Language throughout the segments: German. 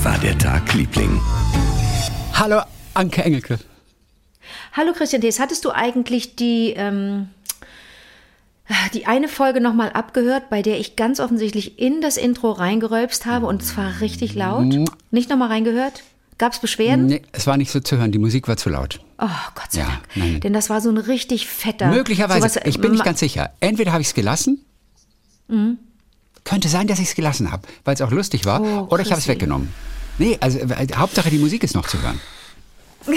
Wie war der Tag, Liebling? Hallo, Anke Engelke. Hallo Christian Thees, hattest du eigentlich die, ähm, die eine Folge nochmal abgehört, bei der ich ganz offensichtlich in das Intro reingerölpst habe und zwar richtig laut? Nicht nochmal reingehört? Gab es Beschwerden? Nee, es war nicht so zu hören, die Musik war zu laut. Oh, Gott sei Ja, Dank. nein. Denn das war so ein richtig fetter. Möglicherweise, sowas- ich bin nicht ganz sicher. Entweder habe ich es gelassen, könnte sein, dass ich es gelassen habe, weil es auch lustig war, Oh, oder ich habe es weggenommen. Nee, also äh, Hauptsache die Musik ist noch zu hören.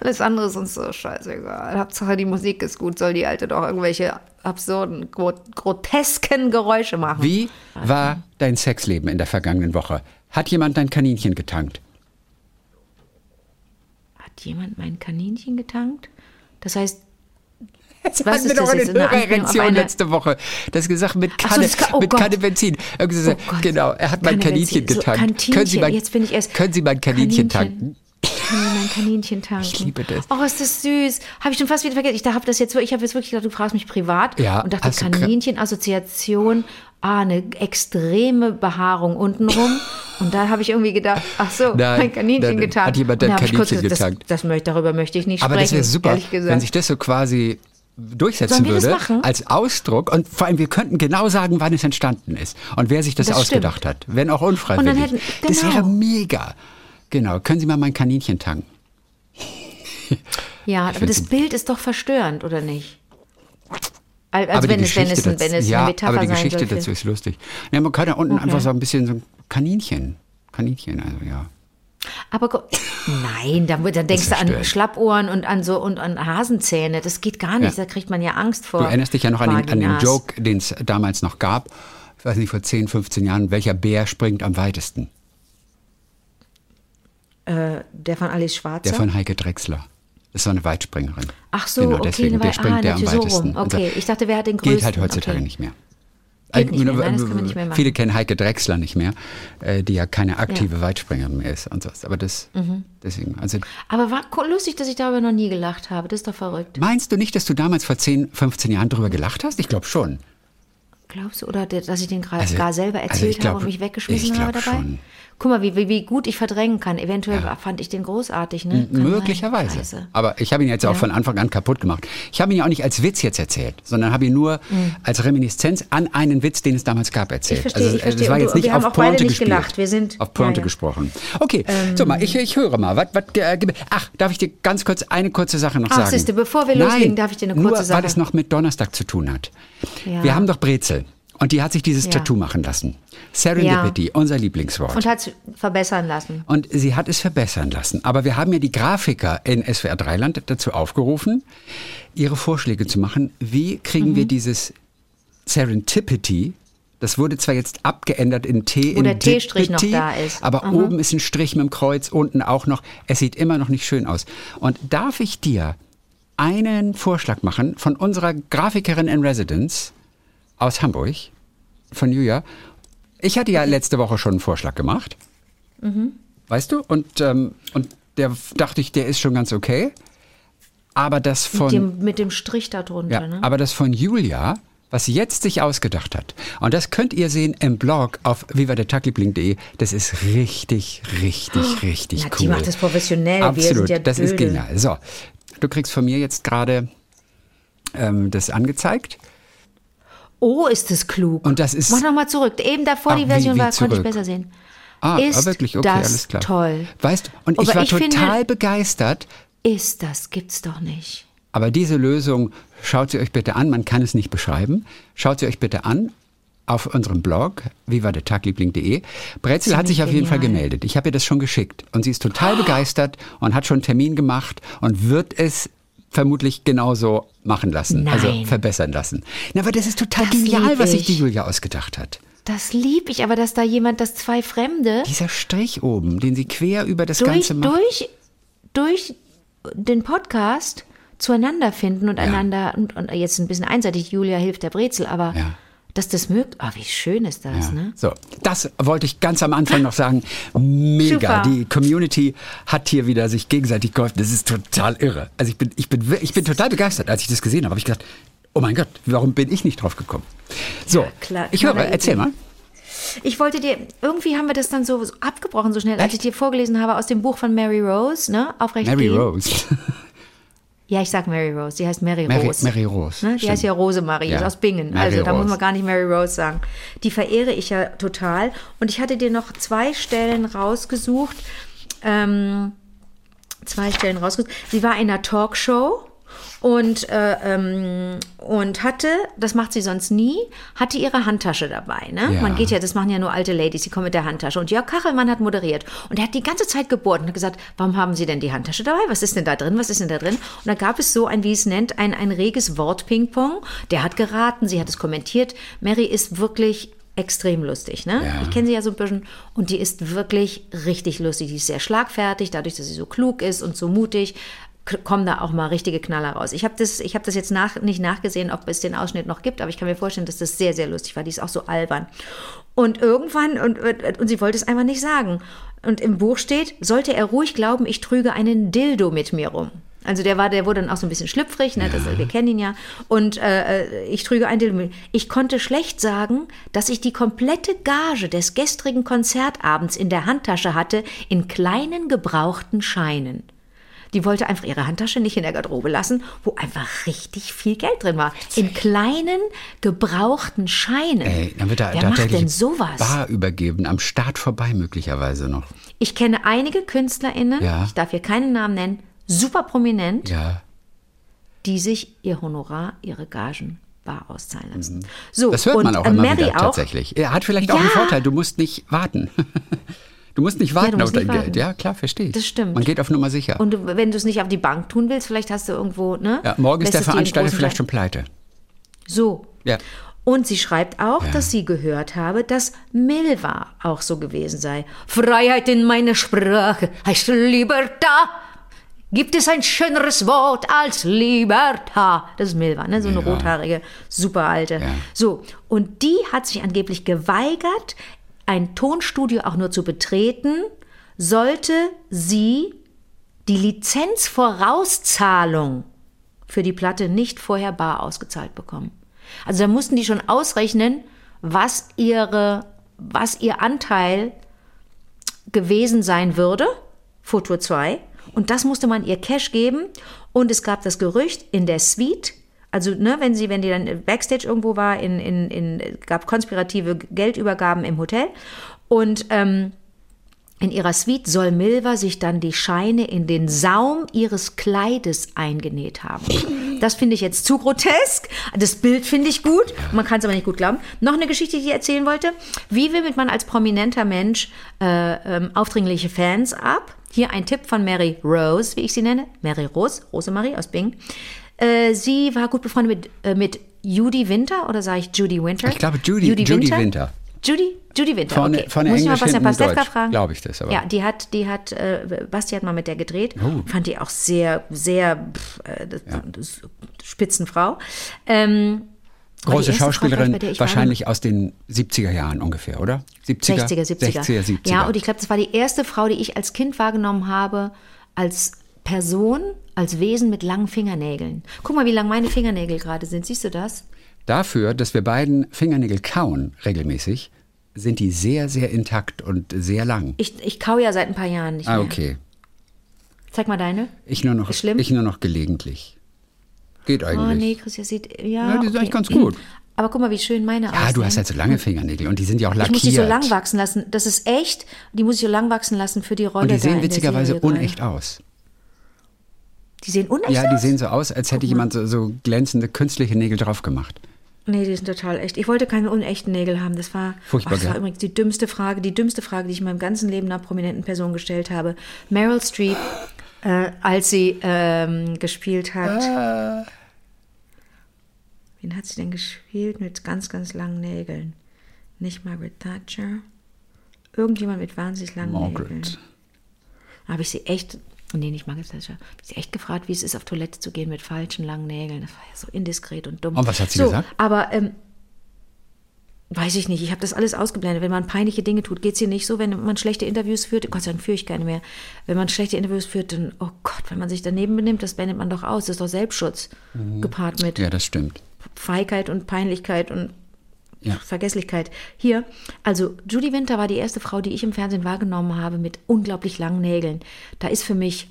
Alles andere ist uns so scheißegal. Hauptsache die Musik ist gut, soll die Alte doch irgendwelche absurden, gro grotesken Geräusche machen. Wie war dein Sexleben in der vergangenen Woche? Hat jemand dein Kaninchen getankt? Hat jemand mein Kaninchen getankt? Das heißt, Das Was hatten wir doch das eine Hörererektion letzte Woche. Das gesagt mit so, Kanne, das kann- oh mit Gott. Kanne Benzin. So, Oh genau, er hat mein Kaninchen. So, getankt. Kantinchen. können Sie mein, Jetzt bin ich erst- können Sie mein Kaninchen, tanken? Kann ich mein Kaninchen tanken? Ich liebe das. Oh, ist das süß. Habe ich schon fast wieder vergessen. Ich habe das jetzt, ich habe jetzt wirklich gedacht, du fragst mich privat Ja, und dachte Kaninchen-Assoziation. Ah, eine extreme Behaarung untenrum. Und da habe ich irgendwie gedacht, ach so, Nein, mein Kaninchen nein, getankt. hat jemand dein kurz Kaninchen gesagt, getankt? Das, das darüber möchte ich nicht Aber sprechen. das wäre super, wenn sich das so quasi durchsetzen das würde als Ausdruck und vor allem wir könnten genau sagen, wann es entstanden ist und wer sich das, Das ausgedacht stimmt. hat, wenn auch unfreiwillig. Hätten- Das genau. wäre mega. Genau, können Sie mal mein Kaninchen tanken? ja, aber das Bild ist doch verstörend, oder nicht? Also aber wenn die es, wenn es, wenn es ja, eine Metapher aber die Geschichte dazu ist lustig. Ja, man kann ja unten Okay. einfach so ein bisschen so ein Kaninchen, Kaninchen, also ja. Aber nein, da, da denkst du an. Schlappohren und an so und an Hasenzähne. Das geht gar nicht. Ja. Da kriegt man ja Angst vor. Du erinnerst dich ja noch an den, an den. Joke, den es damals noch gab, ich weiß nicht, vor 10, 15 Jahren, welcher Bär springt am weitesten? Äh, der von Alice Schwarzer. Der von Heike Drechsler. Das ist so eine Weitspringerin. Ach so, genau, okay, deswegen, der springt ah, der am so weitesten. rum. Okay, ich dachte, wer hat den Geht halt größten? heutzutage Okay. nicht mehr. Nicht mehr, nein, kann. Viele kennen Heike Drechsler nicht mehr, äh, die ja keine aktive Weitspringerin mehr ist und sowas. Aber das, Mhm. deswegen, also Aber war lustig, dass ich darüber noch nie gelacht habe. Das ist doch verrückt. meinst du nicht, dass du damals vor 10, 15 Jahren drüber gelacht hast? Ich glaube schon. Glaubst du? Oder der- dass ich den gerade Also- gar selber also erzählt ich glaub- habe und mich weggeschmissen habe dabei? schon. Guck mal, wie, wie, wie gut ich verdrängen kann. Eventuell fand ich den großartig, ne? Kann. Möglicherweise. Aber ich habe ihn jetzt auch Ja. von Anfang an kaputt gemacht. Ich habe ihn ja auch nicht als Witz jetzt erzählt, sondern habe ihn nur als Reminiszenz an einen Witz, den es damals gab, erzählt. Ich verstehe, also, ich verstehe. Das war jetzt du- nicht wir haben auf auch beide Pointe nicht gespielt. gelacht. Wir sind- auf Pointe ja, ja. gesprochen. Okay, so mal, ich, ich höre mal. Was, was, äh, ach, darf ich dir ganz kurz eine kurze Sache noch Ach, sagen? siehste, bevor wir Nein, loslegen, darf ich dir eine nur, kurze weil Sache- es noch mit Donnerstag zu tun hat. Ja. Wir haben doch Brezel. Und die hat sich dieses Ja. Tattoo machen lassen. Serendipity, unser Lieblingswort. Und hat es verbessern lassen. Und sie hat es verbessern lassen. Aber wir haben ja die Grafiker in SWR Dreiland dazu aufgerufen, ihre Vorschläge zu machen. Wie kriegen Mhm. wir dieses Serendipity? Das wurde zwar jetzt abgeändert in T Wo in der T-Strich noch da ist. Aber Aha. oben ist ein Strich mit dem Kreuz, unten auch noch. Es sieht immer noch nicht schön aus. Und darf ich dir einen Vorschlag machen von unserer Grafikerin in Residence aus Hamburg, von Julia? Ich hatte ja letzte Woche schon einen Vorschlag gemacht. Weißt du? Und, ähm, und der dachte ich, der ist schon ganz okay. Aber das Mit von. dem, mit dem Strich da drunter, Ja, ne? aber das von Julia, was sie jetzt sich ausgedacht hat, und das könnt ihr sehen im Blog auf vivadertagliebling.de, das ist richtig, richtig, richtig Na, cool. die macht das professionell, Absolut, ja das ist genial. So, du kriegst von mir jetzt gerade ähm, das angezeigt. Oh, ist das klug. Und das ist- Mach nochmal zurück. Eben davor Ach, die wie- Version wie war, konnte ich besser sehen. Ah, ist ah, wirklich, okay, das alles klar. toll. Weißt du, und ich Aber war ich finde- total begeistert, Ist das, gibt's doch nicht. Aber diese Lösung, schaut sie euch bitte an, man kann es nicht beschreiben. Schaut sie euch bitte an auf unserem Blog, vivadertagliebling.de. Brezel hat sich auf jeden Fall genial. gemeldet. Ich habe ihr das schon geschickt. Und sie ist total begeistert und hat schon einen Termin gemacht und wird es vermutlich genauso machen lassen, also Nein. verbessern lassen. Na, aber das ist total Das genial, was sich ich. die Julia ausgedacht hat. Das lieb ich, aber dass da jemand, dass zwei Fremde Dieser Strich oben, den sie quer über das durch, Ganze macht. durch, durch den Podcast zueinander finden und einander, und, und jetzt ein bisschen einseitig, Julia hilft der Brezel, aber Ja. Dass das mögt, ah, wie schön ist das, Ja. ne? So, das wollte ich ganz am Anfang noch sagen. Mega. Super. Die Community hat hier wieder sich gegenseitig geholfen. Das ist total irre. Also ich bin, ich bin, ich bin total begeistert. Als ich das gesehen habe, habe ich gedacht, oh mein Gott, warum bin ich nicht drauf gekommen? So, klar, ich höre, erzähl Idee. mal. Ich wollte dir, irgendwie haben wir das dann so, so abgebrochen so schnell, als ich dir vorgelesen habe aus dem Buch von Mary Rose, ne? Aufrecht Mary gehen. Rose. Ja, ich sag Mary Rose. Die heißt Mary, Mary, Rose. Mary Rose. Ne? Die stimmt. heißt ja Rosemarie, Ja. ist aus Bingen. Mary also da muss man gar nicht Mary Rose sagen. Die verehre ich ja total. Und ich hatte dir noch zwei Stellen rausgesucht. Ähm, zwei Stellen rausgesucht. Sie war in einer Talkshow und, äh, ähm, und hatte, das macht sie sonst nie, hatte ihre Handtasche dabei. Ne? Ja. Man geht ja, das machen ja nur alte Ladies, die kommen mit der Handtasche. Und Jörg Kachelmann hat moderiert. Und er hat die ganze Zeit gebohrt und hat gesagt, warum haben Sie denn die Handtasche dabei? Was ist denn da drin? Was ist denn da drin? Und da gab es so ein, wie es nennt, ein, ein reges Wort-Ping-Pong. Der hat geraten, sie hat es kommentiert. Mary ist wirklich extrem lustig. Ne? Ja. Ich kenne sie ja so ein bisschen und die ist wirklich richtig lustig. Die ist sehr schlagfertig, dadurch, dass sie so klug ist und so mutig kommen da auch mal richtige Knaller raus. Ich habe das, ich hab das jetzt nach, nicht nachgesehen, ob es den Ausschnitt noch gibt, aber ich kann mir vorstellen, dass das sehr, sehr lustig war. Die ist auch so albern. Und irgendwann, und, und sie wollte es einfach nicht sagen. Und im Buch steht, sollte er ruhig glauben, ich trüge einen Dildo mit mir rum. Also der war, der wurde dann auch so ein bisschen schlüpfrig, ne? das, wir kennen ihn ja. Und äh, ich trüge ein Dildo. Ich konnte schlecht sagen, dass ich die komplette Gage des gestrigen Konzertabends in der Handtasche hatte, in kleinen gebrauchten Scheinen. Die wollte einfach ihre Handtasche nicht in der Garderobe lassen, wo einfach richtig viel Geld drin war. In kleinen gebrauchten Scheinen. Ey, dann wird da Wer macht tatsächlich denn sowas? Bar übergeben, am Start vorbei möglicherweise noch. Ich kenne einige KünstlerInnen, Ja. ich darf hier keinen Namen nennen, super prominent, Ja. die sich ihr Honorar, ihre Gagen bar auszahlen lassen. So, Mhm. Das hört man auch immer Mary wieder auch. tatsächlich. Er hat vielleicht auch einen Ja. Vorteil, du musst nicht warten. Du musst nicht warten musst auf dein nicht Geld. warten. Ja, klar, verstehe ich. Das stimmt. Man geht auf Nummer sicher. Und du, wenn du es nicht auf die Bank tun willst, vielleicht hast du irgendwo, ne? ja, morgen ist der Veranstalter vielleicht schon pleite. So. Ja. Und sie schreibt auch, dass sie gehört habe, dass Milva auch so gewesen sei. Freiheit in meiner Sprache heißt Libertà. Gibt es ein schöneres Wort als Libertà? Das ist Milva, ne? so eine Ja. rothaarige, super alte. Ja. So, und die hat sich angeblich geweigert, ein Tonstudio auch nur zu betreten, sollte sie die Lizenzvorauszahlung für die Platte nicht vorher bar ausgezahlt bekommen. Also da mussten die schon ausrechnen, was ihre, was ihr Anteil gewesen sein würde, Futur 2. Und das musste man ihr Cash geben. Und es gab das Gerücht in der Suite, also ne, wenn sie, wenn die dann Backstage irgendwo war, in, in, in, gab konspirative Geldübergaben im Hotel. Und ähm, in ihrer Suite soll Milva sich dann die Scheine in den Saum ihres Kleides eingenäht haben. Das finde ich jetzt zu grotesk. Das Bild finde ich gut. Man kann es aber nicht gut glauben. Noch eine Geschichte, die ich erzählen wollte. Wie wimmet man als prominenter Mensch äh, ähm, aufdringliche Fans ab? Hier ein Tipp von Mary Rose, wie ich sie nenne. Mary Rose, Rosemarie aus Bing. Äh, sie war gut befreundet mit, äh, mit Judy Winter oder sage ich Judy Winter? Ich glaube, Judy- Judy Winter. Judy, Judy Winter. Vorne- okay. vorne Muss ich mal Bastian Pastewka fragen? Glaube ich das, aber- Ja, die hat, die hat, äh, Basti hat mal mit der gedreht. Oh. Fand die auch sehr, sehr pff, äh, das, Spitzenfrau. Ähm, Große Frau, Schauspielerin, ich wahrscheinlich aus den 70er Jahren ungefähr, oder? 70er, 60er, 70er. 60er, 70er. Ja, und ich glaube, das war die erste Frau, die ich als Kind wahrgenommen habe, als Person, als Wesen mit langen Fingernägeln. Guck mal, wie lang meine Fingernägel gerade sind. Siehst du das? Dafür, dass wir beiden Fingernägel kauen regelmäßig, sind die sehr, sehr intakt und sehr lang. Ich, ich kau ja seit ein paar Jahren nicht Ah, mehr. okay. Zeig mal deine. Ich nur noch, Ist schlimm? ich nur noch gelegentlich. Geht Oh eigentlich. nee, Christian sieht, ja. Ja, die sind okay. eigentlich ganz gut. Aber guck mal, wie schön meine Ja, aussehen. du hast halt so lange Fingernägel und die sind ja auch Ich lackiert. muss die so lang wachsen lassen. Das ist echt. Die muss ich so lang wachsen lassen für die Rolle. und die sehen witzigerweise unecht aus. Die sehen unecht Ja, die aus? sehen so aus, als hätte jemand so, so glänzende künstliche Nägel drauf gemacht. Nee, die sind total echt. Ich wollte keine unechten Nägel haben. Das war, Furchtbar, Ach, das war übrigens die dümmste Frage, die dümmste Frage, die ich in meinem ganzen Leben einer prominenten Person gestellt habe. Meryl Streep, äh, als sie ähm, gespielt hat. Ah. Wen hat sie denn gespielt mit ganz, ganz langen Nägeln? Nicht Margaret Thatcher. Irgendjemand mit wahnsinnig langen Nägeln. Margaret. Da habe ich sie echt, nee, nicht Thatcher, habe ich sie echt gefragt, wie es ist, auf Toilette zu gehen mit falschen langen Nägeln. Das war ja so indiskret und dumm. Und was hat sie so, gesagt? Aber, ähm, weiß ich nicht, ich habe das alles ausgeblendet. Wenn man peinliche Dinge tut, geht es hier nicht so, wenn man schlechte Interviews führt, Gott sei Dank führe ich keine mehr. Wenn man schlechte Interviews führt, dann, oh Gott, wenn man sich daneben benimmt, das blendet man doch aus. Das ist doch Selbstschutz, gepaart mit Mhm. Ja, das stimmt. Feigheit und Peinlichkeit und Ja. Vergesslichkeit. Hier, also Judy Winter war die erste Frau, die ich im Fernsehen wahrgenommen habe mit unglaublich langen Nägeln. Da ist für mich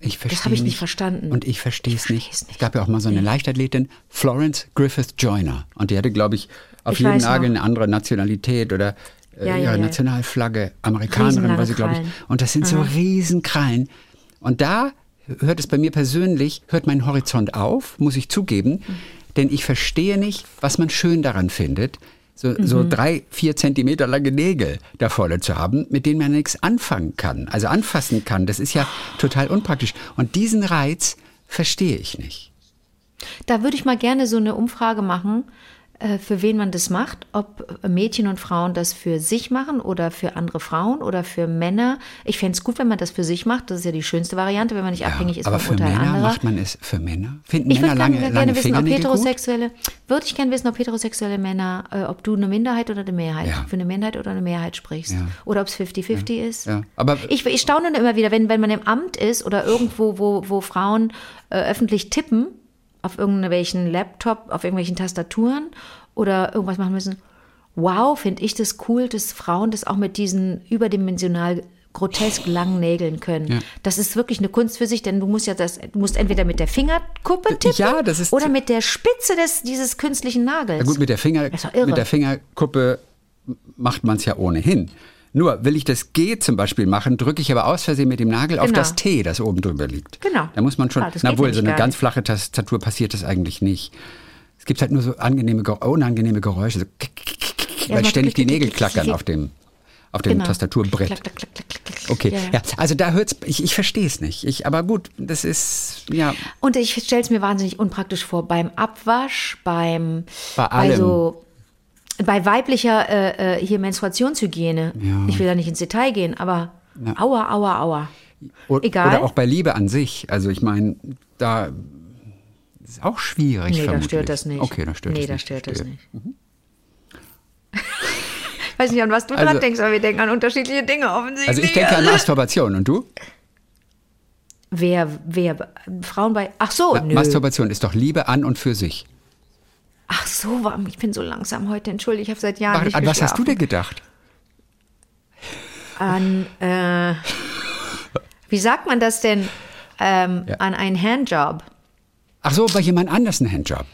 Ich verstehe habe ich nicht verstanden. Und ich verstehe es nicht. es nicht. Es gab ja auch mal so eine Leichtathletin, Florence Griffith Joyner. Und die hatte, glaube ich, auf Ich jedem Nagel noch. eine andere Nationalität oder äh, Ja, ja, ihre ja. Nationalflagge, Amerikanerin war sie, glaube ich. Und das sind so Riesenkrallen. Und da hört es bei mir persönlich, hört mein Horizont auf, muss ich zugeben, denn ich verstehe nicht, was man schön daran findet, so, so Mhm. drei, vier Zentimeter lange Nägel da vorne zu haben, mit denen man nichts anfangen kann, also anfassen kann. Das ist ja total unpraktisch. Und diesen Reiz verstehe ich nicht. Da würde ich mal gerne so eine Umfrage machen, für wen man das macht, ob Mädchen und Frauen das für sich machen oder für andere Frauen oder für Männer. Ich fände es gut, wenn man das für sich macht. Das ist ja die schönste Variante, wenn man nicht abhängig ist aber vom für Urteil Männer anderer. macht man es für Männer? Finden Ich Männer würde lange, gerne, lange gerne wissen, ob heterosexuelle, würde ich gerne wissen, ob heterosexuelle Männer, äh, ob du eine Minderheit oder eine Mehrheit, Ja. für eine Minderheit oder eine Mehrheit sprichst. Ja. Oder ob es 50-50 ist. Ja, aber- ich, ich staune immer wieder, wenn, wenn man im Amt ist oder irgendwo, wo, wo Frauen äh, öffentlich tippen, auf irgendwelchen Laptop, auf irgendwelchen Tastaturen oder irgendwas machen müssen. Wow, finde ich das cool, dass Frauen das auch mit diesen überdimensional grotesk langen Nägeln können. Ja. Das ist wirklich eine Kunst für sich, denn du musst ja das, du musst entweder mit der Fingerkuppe tippen Ja, oder mit der Spitze des, dieses künstlichen Nagels. Ja gut, mit der, Finger, mit der Fingerkuppe macht man es ja ohnehin. Nur will ich das G zum Beispiel machen, drücke ich aber aus Versehen mit dem Nagel auf Genau. das T, das oben drüber liegt. Genau. Da muss man schon, Ah, na wohl, so eine ganz flache Tastatur passiert das eigentlich nicht. Es gibt halt nur so angenehme, Ge- unangenehme Geräusche, so weil macht ständig die Nägel klackern auf dem, auf dem Genau. Tastaturbrett. Klack, klack, klack, klack, klack, klack. Okay, Ja, ja, ja. also da hört's, ich, ich verstehe es nicht. Ich, aber gut, das ist, ja, Und ich stelle es mir wahnsinnig unpraktisch vor, beim Abwasch, beim Bei allem. so bei weiblicher äh, äh, hier Menstruationshygiene. Ja. Ich will da nicht ins Detail gehen, aber aua, aua, aua. O- Egal. Oder auch bei Liebe an sich. Also ich meine, da ist auch schwierig. Nee, da vermutlich. stört das nicht. Okay, da stört nee, das da nicht. stört das nicht. Weiß nicht, an was du Also- dran denkst, aber wir denken an unterschiedliche Dinge offensichtlich. Also ich denke an Masturbation und du? Wer, wer, Frauen bei, ach so, nö. Masturbation ist doch Liebe an und für sich. Ach so, warum? ich bin so langsam heute, entschuldige, ich habe seit Jahren nicht an was hast du denn gedacht? An, äh, wie sagt man das denn? Ähm, Ja. An einen Handjob. Ach so, bei jemand anders ein Handjob.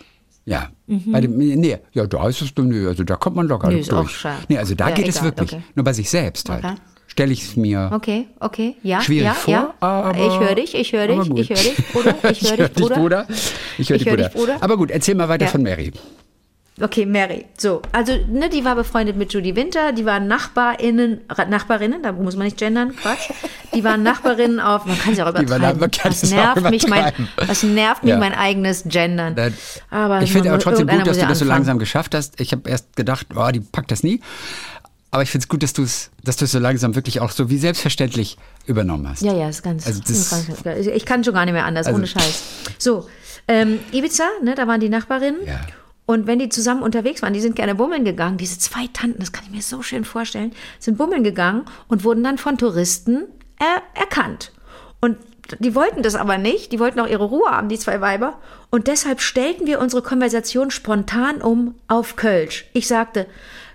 Ja. Bei dem, nee, ja, da ist es, nee, also da kommt man locker Mhm. Nee, auch durch. schade. Nee, also da Ja, geht es egal, wirklich. okay. Nur bei sich selbst halt. Okay. Stelle ich es mir. Okay, okay, ja, Schwierig ja, vor, ja. aber- ich höre dich, ich höre dich, ich höre dich, Bruder, ich höre dich, Bruder. Ich höre dich, Bruder. Bruder. Aber gut, erzähl mal weiter Ja. von Mary. Okay, Mary. So, also, ne, die war befreundet mit Judy Winter, die waren Nachbarinnen, Nachbarinnen, da muss man nicht gendern, Quatsch. Die waren Nachbarinnen auf, man kann sie auch übertreiben. kann das nervt mich mein, übertreiben. das nervt mich Ja. mein eigenes Gendern. Aber ich finde aber trotzdem gut, dass du das so langsam geschafft hast. Ich habe erst gedacht, oh, die packt das nie. Aber ich finde es gut, dass du es dass du es so langsam wirklich auch so wie selbstverständlich übernommen hast. Ja, ja, ist ganz. Also das- ich kann schon gar nicht mehr anders, Also- ohne Scheiß. So, ähm, Ibiza, ne, da waren die Nachbarinnen. Ja. Und wenn die zusammen unterwegs waren, die sind gerne bummeln gegangen. Diese zwei Tanten, das kann ich mir so schön vorstellen, sind bummeln gegangen und wurden dann von Touristen äh, erkannt. Und die wollten das aber nicht. Die wollten auch ihre Ruhe haben, die zwei Weiber. Und deshalb stellten wir unsere Konversation spontan um auf Kölsch. Ich sagte,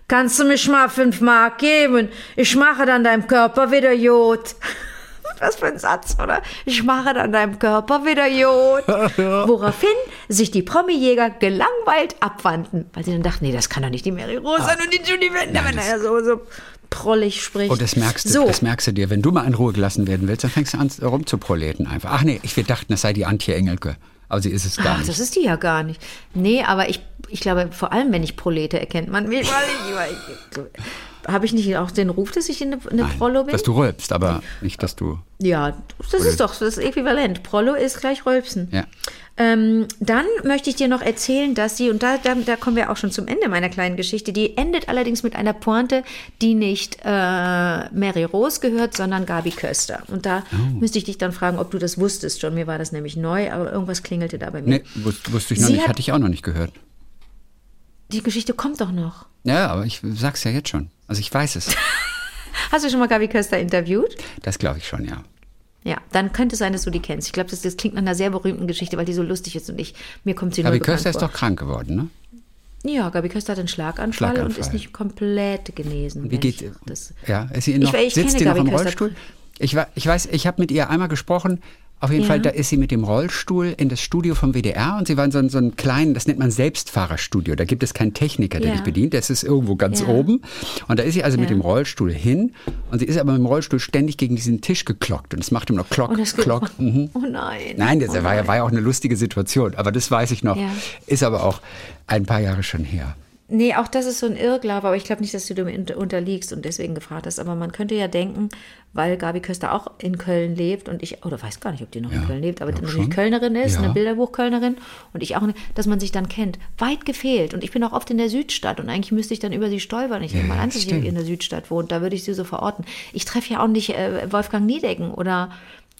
kannst du mich mal fünf Mark geben? Ich mache dann deinem Körper wieder Jod. Was für ein Satz, oder? Ich mache dann deinem Körper wieder Jod. Woraufhin sich die Promi-Jäger gelangweilt abwandten, weil sie dann dachten, nee, das kann doch nicht die Mary Rose sein und die Judy Wender, wenn er so, so prollig spricht. Und Oh, das merkst, du, so. das merkst du dir. Wenn du mal in Ruhe gelassen werden willst, dann fängst du an rumzuproleten einfach. Ach nee, ich wir dachten, das sei die Antje Engelke. Aber sie ist es gar Ach, nicht. das ist die ja gar nicht. Nee, aber ich, ich glaube, vor allem, wenn ich Prolete erkennt man mich, weil ich, weil ich habe ich nicht auch den Ruf, dass ich eine, eine Nein, Prollo bin? dass du rülpst, aber nicht, dass du. Ja, das ist doch das ist äquivalent. Prollo ist gleich Rülpsen. Ja. Ähm, dann möchte ich dir noch erzählen, dass sie, und da, da, da kommen wir auch schon zum Ende meiner kleinen Geschichte, die endet allerdings mit einer Pointe, die nicht äh, Mary Rose gehört, sondern Gabi Köster. Und da Oh. müsste ich dich dann fragen, ob du das wusstest schon. Mir war das nämlich neu, aber irgendwas klingelte da bei mir. Nee, wus- wusste ich noch Sie nicht, hat- hatte ich auch noch nicht gehört. Die Geschichte kommt doch noch. Ja, aber ich sag's ja jetzt schon. Also ich weiß es. Hast du schon mal Gabi Köster interviewt? Das glaube ich schon, ja. Ja, dann könnte es sein, dass du die kennst. Ich glaube, das, das klingt nach einer sehr berühmten Geschichte, weil die so lustig ist und ich, mir kommt sie Gabi nur bekannt Köster ist vor. doch krank geworden, ne? Ja, Gabi Köster hat einen Schlaganfall, und Schlaganfall. ist nicht komplett genesen. Wie geht das? Ja, ist sie noch, Ich- ich sitzt sie noch Gabi im Köster. Rollstuhl? Ich, ich weiß, ich habe mit ihr einmal gesprochen. Auf jeden Ja. Fall, da ist sie mit dem Rollstuhl in das Studio vom WDR und sie war in so, einem- so kleinen, das nennt man Selbstfahrerstudio. Da gibt es keinen Techniker, der Ja. dich bedient. Das ist irgendwo ganz Ja. oben. Und da ist sie also mit dem Rollstuhl hin und sie ist aber mit dem Rollstuhl ständig gegen diesen Tisch geklockt und es macht ihm noch Klock, geht- Klock. Mhm. Oh nein. Nein, das oh war, ja, nein. war ja auch eine lustige Situation, aber das weiß ich noch. Ist aber auch ein paar Jahre schon her. Nee, auch das ist so ein Irrglaube, aber ich glaube nicht, dass du dem unter- unterliegst und deswegen gefragt hast. Aber man könnte ja denken, weil Gabi Köster auch in Köln lebt und ich, oder weiß gar nicht, ob die noch in Köln lebt, aber natürlich schon. Kölnerin ist, Ja. eine Bilderbuchkölnerin und ich auch, dass man sich dann kennt. Weit gefehlt. Und ich bin auch oft in der Südstadt und eigentlich müsste ich dann über sie stolpern. Ich nehme mal an, dass sie in der Südstadt wohnt, da würde ich sie so verorten. Ich treffe ja auch nicht äh, Wolfgang Niedecken oder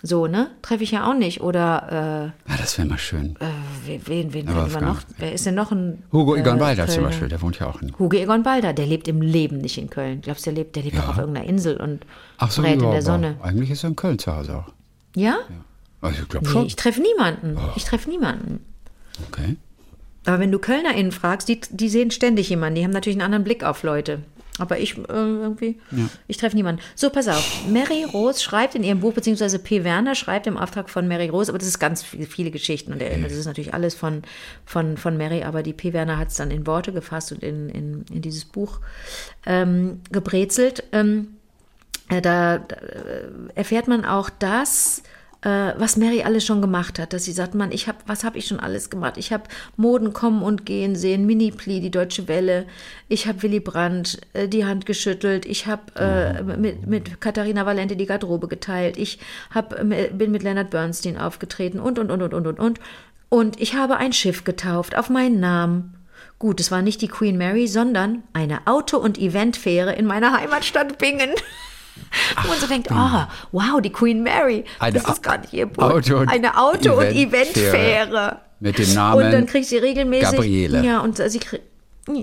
so, ne? Treffe ich ja auch nicht. Oder Ja, das wäre mal schön. äh, wen, wen, Ja, kennen wir noch? Wer ist denn noch ein Hugo äh, Egon Balder zum? Beispiel, der wohnt ja auch in. Hugo Egon Balder, der lebt im Leben nicht in Köln. Glaubst du, der lebt, der lebt auch auf irgendeiner Insel und Ach so, brät ja, in der Sonne. Eigentlich ist er in Köln zu Hause auch. Ja? Also ich glaube Nee, schon. ich treffe niemanden. Ich treffe niemanden. Okay. Aber wenn du KölnerInnen fragst, die, die sehen ständig jemanden. Die haben natürlich einen anderen Blick auf Leute. Aber ich äh, irgendwie, ich treffe niemanden. So, pass auf. Mary Rose schreibt in ihrem Buch, beziehungsweise P. Werner schreibt im Auftrag von Mary Rose, aber das ist ganz viele, viele Geschichten und äh, das ist natürlich alles von, von, von Mary, aber die P. Werner hat es dann in Worte gefasst und in, in, in dieses Buch ähm, gebrezelt. Ähm, äh, da, da äh, erfährt man auch das, äh, was Mary alles schon gemacht hat, dass sie sagt, Mann, ich habe, was habe ich schon alles gemacht? Ich habe Moden kommen und gehen sehen, Mini-Pli, die Deutsche Welle, ich habe Willy Brandt äh, die Hand geschüttelt, ich habe äh, mit, mit Katharina Valente die Garderobe geteilt, ich hab, äh, bin mit Leonard Bernstein aufgetreten und, und, und, und, und, und, und. Und ich habe ein Schiff getauft auf meinen Namen. Gut, es war nicht die Queen Mary, sondern eine Auto- und Eventfähre in meiner Heimatstadt Bingen. Wo man so denkt, oh, wow, die Queen Mary. Eine das ist gar nicht ihr Boot. Auto- und Eine Auto- und Eventfähre. Mit dem Namen Und dann kriegt sie regelmäßig. Gabriele. Ja, und äh, sie kriegt.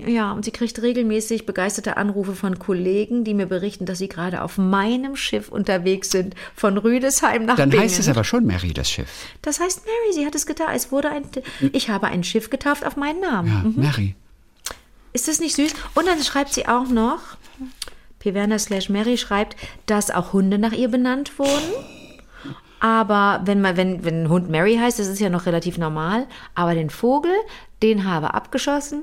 Ja, und sie kriegt regelmäßig begeisterte Anrufe von Kollegen, die mir berichten, dass sie gerade auf meinem Schiff unterwegs sind, von Rüdesheim nach Dann Bingen. heißt es aber schon Mary, das Schiff. Das heißt Mary, sie hat es getan. Es wurde ein, ich habe ein Schiff getauft auf meinen Namen. Ja, Mhm. Mary. Ist das nicht süß? Und dann schreibt sie auch noch, Werner slash Mary schreibt, dass auch Hunde nach ihr benannt wurden. Aber wenn, man, wenn, wenn ein Hund Mary heißt, das ist ja noch relativ normal. Aber den Vogel, den habe abgeschossen,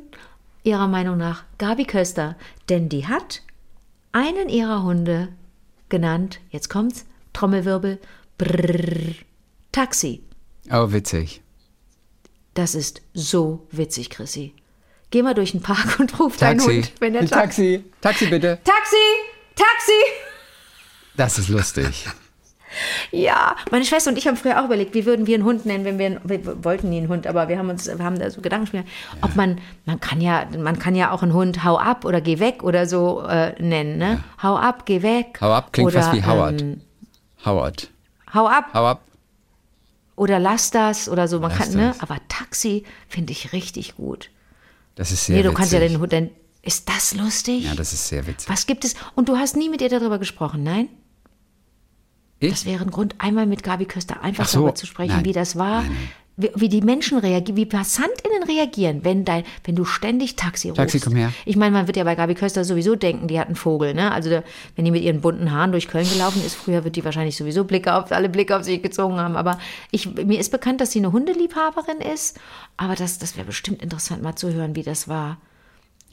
ihrer Meinung nach Gabi Köster. Denn die hat einen ihrer Hunde genannt, jetzt kommt's, Trommelwirbel, brrr, Taxi. Oh, witzig. Das ist so witzig, Chrissy. Geh mal durch den Park und ruf deinen Taxi. Hund, wenn er Ta Taxi. Taxi, bitte. Taxi! Taxi! Das ist lustig. Ja, meine Schwester und ich haben früher auch überlegt, wie würden wir einen Hund nennen, wenn wir, wir wollten nie einen Hund, aber wir haben uns, wir haben da so Gedanken gespielt, ob man, man kann ja, man kann ja auch einen Hund hau ab oder geh weg oder so äh, nennen, ne? Hau ab, geh weg. Hau ab klingt oder, fast wie Howard. Ähm, Howard. hau ab Hau ab. oder lass das oder so, man Lass kann, ne? das. Aber Taxi finde ich richtig gut. Das ist sehr Nee, du witzig. kannst ja den Hund, dann ist das lustig? Ja, das ist sehr witzig. Was gibt es? Und du hast nie mit ihr darüber gesprochen, nein? Ich? Das wäre ein Grund, einmal mit Gabi Köster einfach Ach so, darüber zu sprechen, nein. wie das war, Nein, nein. Wie, wie die Menschen reagieren, wie PassantInnen reagieren, wenn, dein, wenn du ständig Taxi rufst. Taxi, komm her. Ich meine, man wird ja bei Gabi Köster sowieso denken, die hat einen Vogel, ne? Also da, wenn die mit ihren bunten Haaren durch Köln gelaufen ist, früher wird die wahrscheinlich sowieso Blicke auf, alle Blicke auf sich gezogen haben. Aber ich, mir ist bekannt, dass sie eine Hundeliebhaberin ist. Aber das, das wäre bestimmt interessant, mal zu hören, wie das war.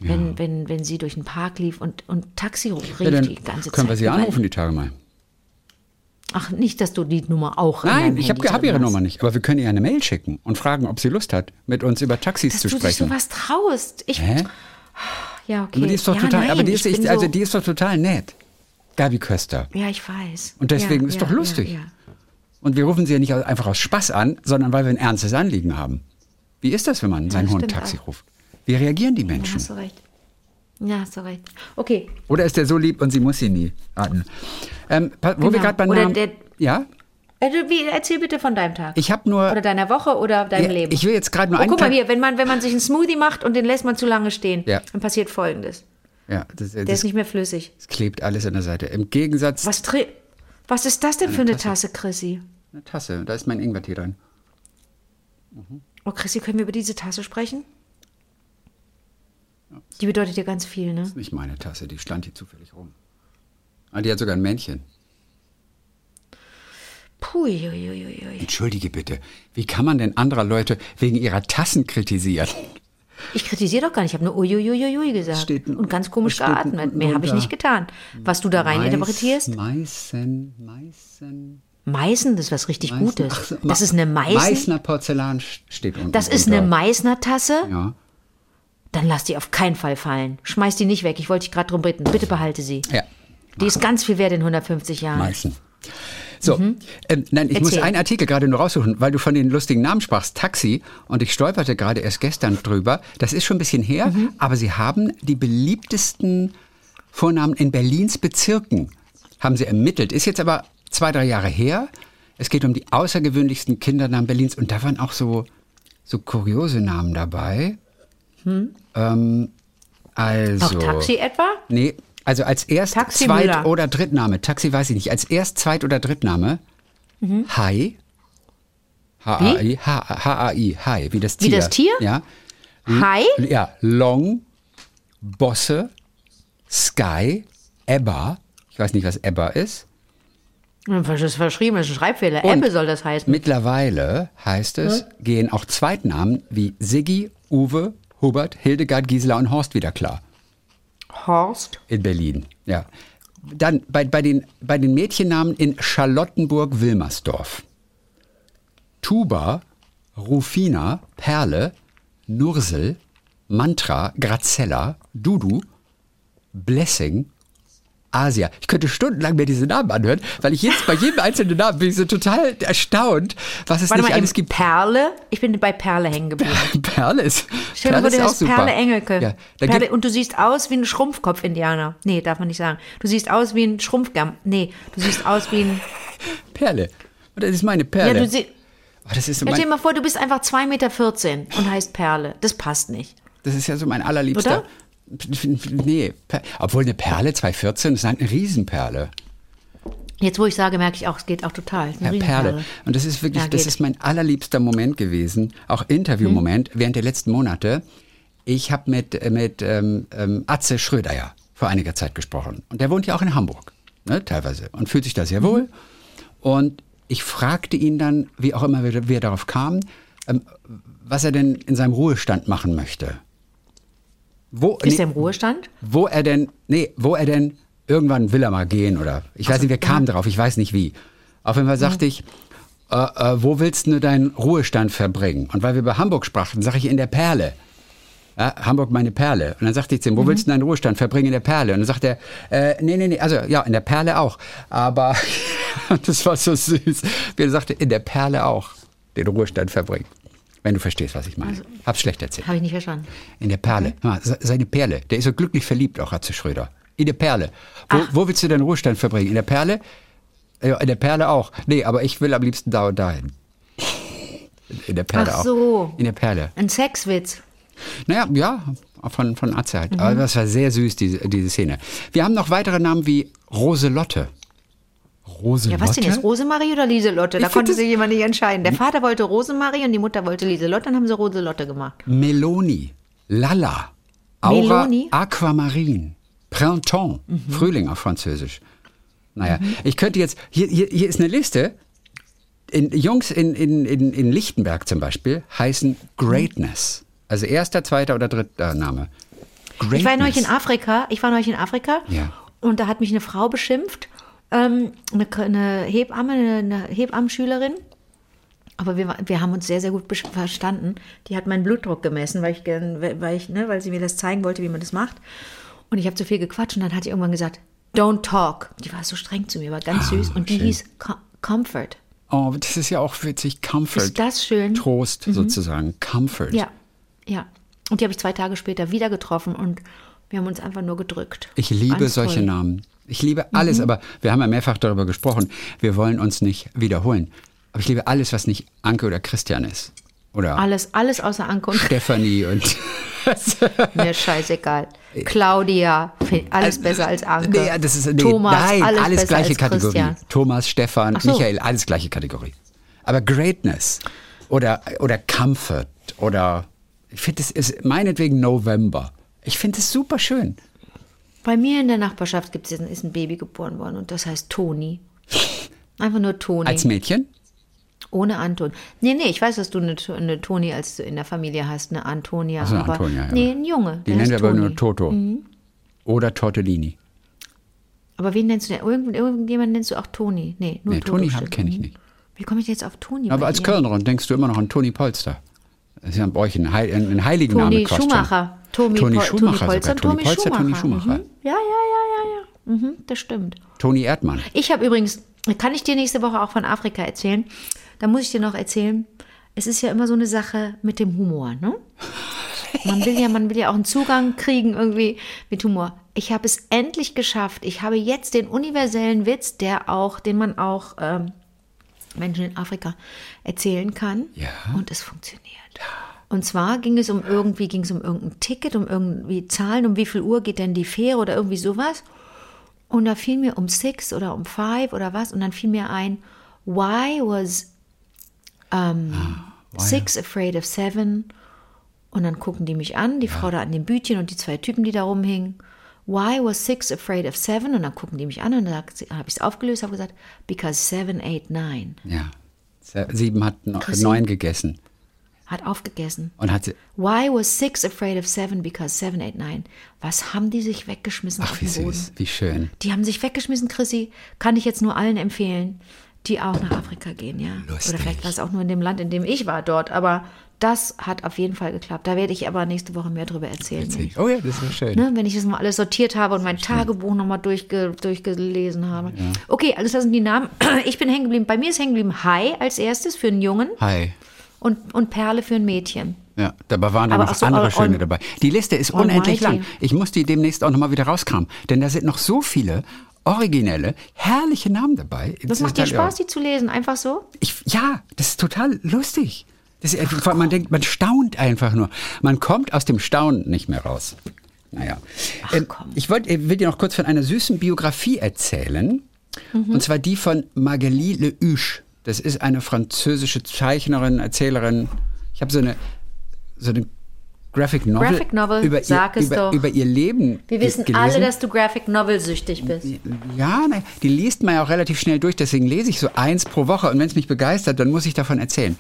Wenn, wenn, wenn sie durch den Park lief und, und Taxi rief Ja, die ganze können Zeit. wir sie anrufen die Tage mal. Ach, nicht, dass du die Nummer auch in Nein, ich habe hab ihre hast. Nummer nicht. Aber wir können ihr eine Mail schicken und fragen, ob sie Lust hat, mit uns über Taxis Dass zu du dich sprechen. sowas traust. Ich, Hä? Ja, okay. Aber die ist doch ja, total, nein, aber die ist, ich, also so, die ist doch total nett. Gabi Köster. Ja, ich weiß. Und deswegen ja, ist ja, doch lustig. Ja, ja. Und wir rufen sie ja nicht einfach aus Spaß an, sondern weil wir ein ernstes Anliegen haben. Wie ist das, wenn man seinen Hund Taxi auch. ruft? Wie reagieren die Ja, Menschen? hast du recht. Ja, hast du recht. Okay. Oder ist der so lieb und sie muss sie nie warten? Ähm, wo wir Genau. gerade bei Namen... der- ja? Äh, wie, erzähl bitte von deinem Tag. Ich habe nur... oder deiner Woche oder deinem Ja, Leben. ich will jetzt gerade nur oh, einen guck mal kleinen- hier, wenn man, wenn man sich einen Smoothie macht und den lässt man zu lange stehen, Ja. dann passiert Folgendes. Ja, das, Der das, ist nicht mehr flüssig. das klebt alles an der Seite. Im Gegensatz... Was, was ist das denn für eine Tasse, Chrissy? Eine Tasse, da ist mein Ingwertee drin. Oh, Chrissy, können wir über diese Tasse sprechen? Die bedeutet dir ganz viel, ne? Das ist nicht meine Tasse, die stand hier zufällig rum. Ah, die hat sogar ein Männchen. Pui, ui, ui, ui. Entschuldige bitte, wie kann man denn anderer Leute wegen ihrer Tassen kritisieren? Ich kritisiere doch gar nicht, ich habe nur uiuiuiui gesagt. Steht und ganz komisch geatmet. Mehr habe ich drunter. nicht getan. Was du da rein interpretierst? Meißen, Meißen. Meißen, das ist was richtig Meißen- Gutes. Ach Das ist eine Meißen. Meißner Porzellan steht unten. Das ist eine drunter. Meißner-Tasse? Ja. Dann lass die auf keinen Fall fallen. Schmeiß die nicht weg. Ich wollte dich gerade drum bitten. Bitte behalte sie. Ja, Die ist ganz viel wert in 150 Jahren. Meißen. So, ähm, nein, ich muss Erzähl. einen Artikel gerade nur raussuchen, weil du von den lustigen Namen sprachst, Taxi, und ich stolperte gerade erst gestern drüber. Das ist schon ein bisschen her, Mhm. aber sie haben die beliebtesten Vornamen in Berlins Bezirken, haben sie ermittelt. Ist jetzt aber zwei, drei Jahre her. Es geht um die außergewöhnlichsten Kindernamen Berlins und da waren auch so, so kuriose Namen dabei. Ähm, also. Hm? Auch Taxi etwa? Nee, also als Erst-, Taxi Zweit- Müller. oder Drittname. Taxi weiß ich nicht. Als Erst-, Zweit- oder Drittname. Mhm. Hai. H-A-I. H-A-I. Hai. Wie das Wie Tier. das Tier? Ja. Hai? Ja. Long. Bosse. Sky. Ebba. Ich weiß nicht, was Ebba ist. Das ist verschrieben, das ist ein Schreibfehler. Und Ebbe soll das heißen. Mittlerweile heißt es, gehen auch Zweitnamen wie Siggi, Uwe, Hubert, Hildegard, Gisela und Horst wieder klar. Horst. In Berlin, ja. Dann bei, bei, den, bei den Mädchennamen in Charlottenburg-Wilmersdorf. Tuba, Rufina, Perle, Nursel, Mantra, Grazella, Dudu, Blessing, Asia. Ich könnte stundenlang mir diese Namen anhören, weil ich jetzt bei jedem einzelnen Namen bin ich so total erstaunt, was es Warte nicht mal, alles gibt. Perle. Ich bin bei Perle hängen geblieben. Perle ist, Stell Perle vor, ist auch super. Perle Engelke. Ja, Perle, und du siehst aus wie ein Schrumpfkopf-Indianer. Nee, darf man nicht sagen. Du siehst aus wie ein Schrumpfgamm. Nee, du siehst aus wie ein. Perle. Das ist meine Ja, Perle. du sie, Oh, das ist so ja, stell dir mal vor, du bist einfach 2,14 Meter und heißt Perle. Das passt nicht. Das ist ja so mein allerliebster. Nee, obwohl eine Perle 214 ist halt eine Riesenperle. Jetzt, wo ich sage, merke ich auch, es geht auch total. Eine Ja. Perle. Und das ist wirklich, Ja, das ist mein allerliebster Moment gewesen, auch Interviewmoment während der letzten Monate. Ich habe mit, mit ähm, ähm, Atze Schröder ja vor einiger Zeit gesprochen. Und der wohnt ja auch in Hamburg, ne, teilweise, und fühlt sich da sehr wohl. Und ich fragte ihn dann, wie auch immer wir, wir darauf kamen, ähm, was er denn in seinem Ruhestand machen möchte. Wo, Ist nee, er im Ruhestand? wo er denn, nee, wo er denn, irgendwann will er mal gehen oder, ich weiß nicht, wir kamen drauf, ich weiß nicht wie. Auf jeden Fall sagte ich, äh, äh, wo willst du deinen Ruhestand verbringen? Und weil wir über Hamburg sprachen, sage ich in der Perle. Ja, Hamburg meine Perle. Und dann sagte ich zu ihm, wo willst du deinen Ruhestand verbringen in der Perle? Und dann sagt er, äh, nee, nee, nee, also ja, in der Perle auch. Aber das war so süß. Wie er sagte, in der Perle auch den Ruhestand verbringen. Wenn du verstehst, was ich meine. Hab's schlecht erzählt. Habe ich nicht verstanden. In der Perle. Mal, se- seine Perle. Der ist so glücklich verliebt, auch Atze Schröder. In der Perle. Wo, wo willst du deinen Ruhestand verbringen? In der Perle? Ja, in der Perle auch. Nee, aber ich will am liebsten da und dahin. In der Perle Ach auch. so. In der Perle. Ein Sexwitz. Naja, ja, von, von Atze halt. Mhm. Aber das war sehr süß, diese, diese Szene. Wir haben noch weitere Namen wie Roselotte. Roselotte? Ja, was denn jetzt? Rosemarie oder Lieselotte? Da Ich konnte sich jemand nicht entscheiden. Der Vater wollte Rosemarie und die Mutter wollte Lieselotte, dann haben sie Roselotte gemacht. Meloni, Lala, Aura Meloni? Aquamarine, Printemps, Mhm. Frühling auf Französisch. Naja, ich könnte jetzt, hier, hier, hier ist eine Liste. In, Jungs in, in, in, in Lichtenberg zum Beispiel heißen Greatness. Also erster, zweiter oder dritter Name. Greatness. Ich war neulich in Afrika. Ich war neulich in Afrika. Ja. Und da hat mich eine Frau beschimpft. Ähm, eine, eine Hebamme, eine, Hebammenschülerin. Aber wir, wir haben uns sehr, sehr gut verstanden. Die hat meinen Blutdruck gemessen, weil ich, weil ich, ne, weil sie mir das zeigen wollte, wie man das macht. Und ich habe zu viel gequatscht und dann hat die irgendwann gesagt, don't talk. Die war so streng zu mir, war ganz süß. Und die schön. hieß Co Comfort. Oh, das ist ja auch witzig. Comfort. Ist das schön? Trost sozusagen. Comfort. Ja, ja. Und die habe ich zwei Tage später wieder getroffen und wir haben uns einfach nur gedrückt. Ich liebe Ganz solche toll. Mhm. Namen. Ich liebe alles, aber wir haben ja mehrfach darüber gesprochen. Wir wollen uns nicht wiederholen. Aber ich liebe alles, was nicht Anke oder Christian ist. Oder Alles, alles außer Anke und Stefanie und. mir scheißegal. Claudia, find- alles besser als Anke. Nee, das ist, nee, Thomas, nein, alles, alles, gleiche Kategorie. Christian. Thomas, Stefan, so. Michael, alles gleiche Kategorie. Aber Greatness oder, oder Comfort oder ich finde, es ist meinetwegen November. Ich finde es super schön. Bei mir in der Nachbarschaft gibt's jetzt, ist ein Baby geboren worden und das heißt Toni. Einfach nur Toni. Als Mädchen? Ohne Anton. Nee, nee, ich weiß, dass du eine, eine Toni als du in der Familie hast, eine Antonia. Ach so, aber, Antonia, ja. Nee, ein Junge. Die nennen wir aber Toni. nur Toto. Oder Tortellini. Aber wen nennst du denn? Irgend, irgendjemand nennst du auch Toni? Nee, nur Nee, Toni stimmt. kenne ich Mhm. nicht. Wie komme ich jetzt auf Toni? Aber als? Kölnerin denkst du immer noch an Toni Polster. Das ist ja bei euch ein, Heil, ein, heiligen Toni Name. Schumacher. Tomi Toni Pol- Schumacher Toni Polster. Toni Polster, Toni Schumacher. Schumacher. Mhm. Ja, ja, ja, ja, ja. Mhm, das stimmt. Toni Erdmann. Ich habe übrigens, kann ich dir nächste Woche auch von Afrika erzählen? Da muss ich dir noch erzählen. Es ist ja immer so eine Sache mit dem Humor, ne? Man will ja, man will ja auch einen Zugang kriegen irgendwie mit Humor. Ich habe es endlich geschafft. Ich habe jetzt den universellen Witz, der auch, den man auch ähm, Menschen in Afrika erzählen kann. Ja. Und es funktioniert. Und zwar ging es um irgendwie, ging es um irgendein Ticket, um irgendwie Zahlen, um wie viel Uhr geht denn die Fähre oder irgendwie sowas. Und da fiel mir um six oder um five oder was. Und dann fiel mir ein, why was um, six afraid of seven? Und dann gucken die mich an, die Frau da an dem Bütchen und die zwei Typen, die da rumhingen. Why was six afraid of seven? Und dann gucken die mich an und dann habe ich es aufgelöst, habe gesagt, because seven, eight, nine. Ja. Sieben hat no, neun gegessen. Hat aufgegessen. Und hat sie. Why was six afraid of seven? Because seven, eight, nine. Was haben die sich weggeschmissen Ach, auf wie den Boden? süß. Wie schön. Die haben sich weggeschmissen, Chrissy. Kann ich jetzt nur allen empfehlen, die auch nach Afrika gehen, ja. Lustig. Oder vielleicht war es auch nur in dem Land, in dem ich war dort. Aber das hat auf jeden Fall geklappt. Da werde ich aber nächste Woche mehr drüber erzählen. Ich, Oh ja, das ist schön. ne, wenn ich das mal alles sortiert habe und mein Tagebuch nochmal durchge, durchgelesen habe. Okay, alles das sind die Namen. Ich bin hängen geblieben. Bei mir ist hängen geblieben Hai als erstes für einen Jungen Hi. Und, und Perle für ein Mädchen. Ja, dabei waren da noch ach so, andere on- schöne dabei. Die Liste ist unendlich lang. Ich muss die demnächst auch nochmal wieder rauskramen. Denn da sind noch so viele originelle, herrliche Namen dabei. Das macht dir Spaß, die zu lesen, einfach so? Ich, ja, das ist total lustig. Das ist, einfach- man denkt, man staunt einfach nur. Man kommt aus dem Staunen nicht mehr raus. Naja. Ähm, komm. ich wollt, will dir noch kurz von einer süßen Biografie erzählen. Mhm. Und zwar die von Magali Le Huche. Das ist eine französische Zeichnerin, Erzählerin. Ich habe so eine, so eine Graphic Novel, Graphic Novel, über, sag ihr, es über, doch. über ihr Leben Wir wissen gelesen. alle, dass du Graphic Novel süchtig bist. Ja, ne, die liest man ja auch relativ schnell durch, deswegen lese ich so eins pro Woche und wenn es mich begeistert, dann muss ich davon erzählen.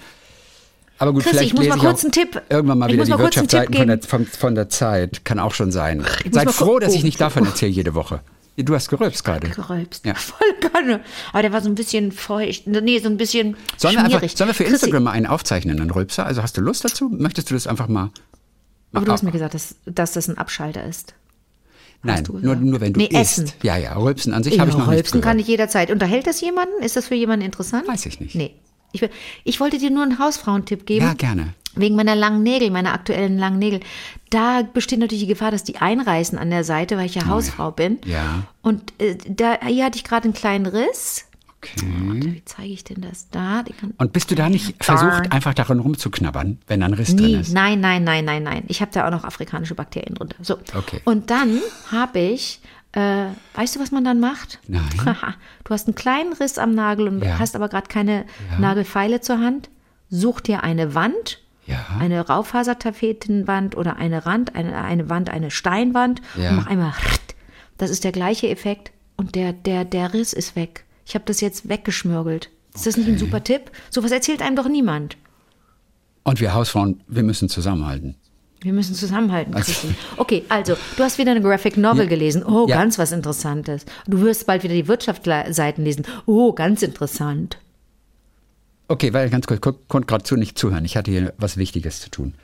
Aber gut, Chris, vielleicht ich muss lese mal ich kurz auch einen Tipp- irgendwann mal ich wieder die mal Wirtschaftsseiten von der, von, von der Zeit. Kann auch schon sein. Seid froh, dass ich oh. nicht davon erzähle jede Woche. Du hast gerülpst gerade. Gerülpst. Ja. Voll gerne. Aber der war so ein bisschen feucht. Nee, so ein bisschen Sollen wir, einfach, sollen wir für Instagram mal einen aufzeichnen, einen Rülpser? Also hast du Lust dazu? Möchtest du das einfach mal? Aber du hast mir gesagt, dass, dass das ein Abschalter ist. Nein, nur, nur wenn du Nee, isst. essen. Ja, ja, Rülpsen an sich Ja, habe ich noch nicht Rülpsen gehört. kann ich jederzeit. Unterhält das jemanden? Ist das für jemanden interessant? Weiß ich nicht. Nee. Ich, ich wollte dir nur einen Hausfrauentipp geben. Ja, gerne. Wegen meiner langen Nägel, meiner aktuellen langen Nägel. Da besteht natürlich die Gefahr, dass die einreißen an der Seite, weil ich ja Hausfrau bin. Oh Ja. Und äh, da, hier hatte ich gerade einen kleinen Riss. Okay. Wie zeige ich denn das da? Und bist du da nicht versucht, einfach daran rumzuknabbern, wenn da ein Riss drin Nie, ist? nein, nein, nein, nein, nein. Ich habe da auch noch afrikanische Bakterien drunter. So. Okay. Und dann habe ich, äh, weißt du, was man dann macht? Nein. du hast einen kleinen Riss am Nagel und Ja. hast aber gerade keine Nagelfeile zur Hand. Such dir eine Wand, Ja. eine Raufasertapetenwand oder eine Rand, eine, eine Wand, eine Steinwand Ja. und mach einmal. Das ist der gleiche Effekt und der, der, der Riss ist weg. Ich habe das jetzt weggeschmürgelt. Ist das nicht ein super Tipp? Sowas erzählt einem doch niemand. Und wir Hausfrauen, wir müssen zusammenhalten. Wir müssen zusammenhalten, Also- Chrissy. Okay, also, du hast wieder eine Graphic Novel Ja. gelesen. Oh, Ja. ganz was Interessantes. Du wirst bald wieder die Wirtschaftsseiten lesen. Oh, ganz interessant. Okay, weil ganz kurz, kon- konnte gerade zu nicht zuhören. Ich hatte hier was Wichtiges zu tun.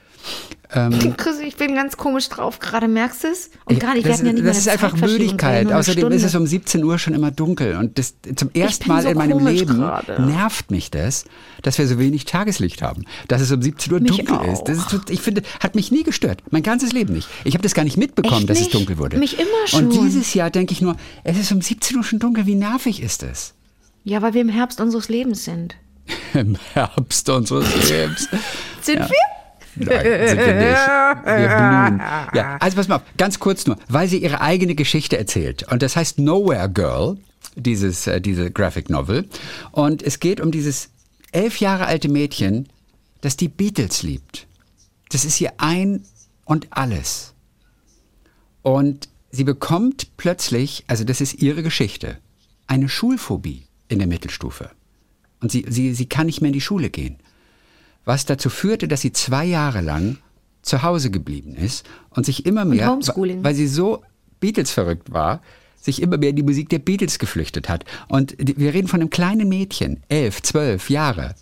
Ähm, Chrissy, ich bin ganz komisch drauf gerade, merkst du es? Und wir das, hatten ja nicht das ist eine einfach Müdigkeit. Außerdem ist es um 17 Uhr schon immer dunkel. Und das, zum ersten Mal so in meinem Leben gerade. nervt mich das, dass wir so wenig Tageslicht haben. Dass es um 17 Uhr Mich dunkel ist. Das ist. Ich finde, hat mich nie gestört. Mein ganzes Leben nicht. Ich habe das gar nicht mitbekommen, Echt dass es nicht? dunkel wurde. Mich immer Und schon. dieses Jahr denke ich nur, es ist um 17 Uhr schon dunkel. Wie nervig ist es? Ja, weil wir im Herbst unseres Lebens sind. Im Herbst unseres Lebens. Sind wir? Nein, sind wir nicht. Wir blühen. Ja, also pass mal auf, ganz kurz nur, weil sie ihre eigene Geschichte erzählt. Und das heißt Nowhere Girl, dieses, äh, diese Graphic Novel. Und es geht um dieses elf Jahre alte Mädchen, das die Beatles liebt. Das ist ihr ein und alles. Und sie bekommt plötzlich, also das ist ihre Geschichte, eine Schulphobie in der Mittelstufe. Und sie, sie, sie kann nicht mehr in die Schule gehen. Was dazu führte, dass sie zwei Jahre lang zu Hause geblieben ist und sich immer mehr, Homeschooling. weil sie so Beatles verrückt war, sich immer mehr in die Musik der Beatles geflüchtet hat. Und wir reden von einem kleinen Mädchen, elf, zwölf Jahre.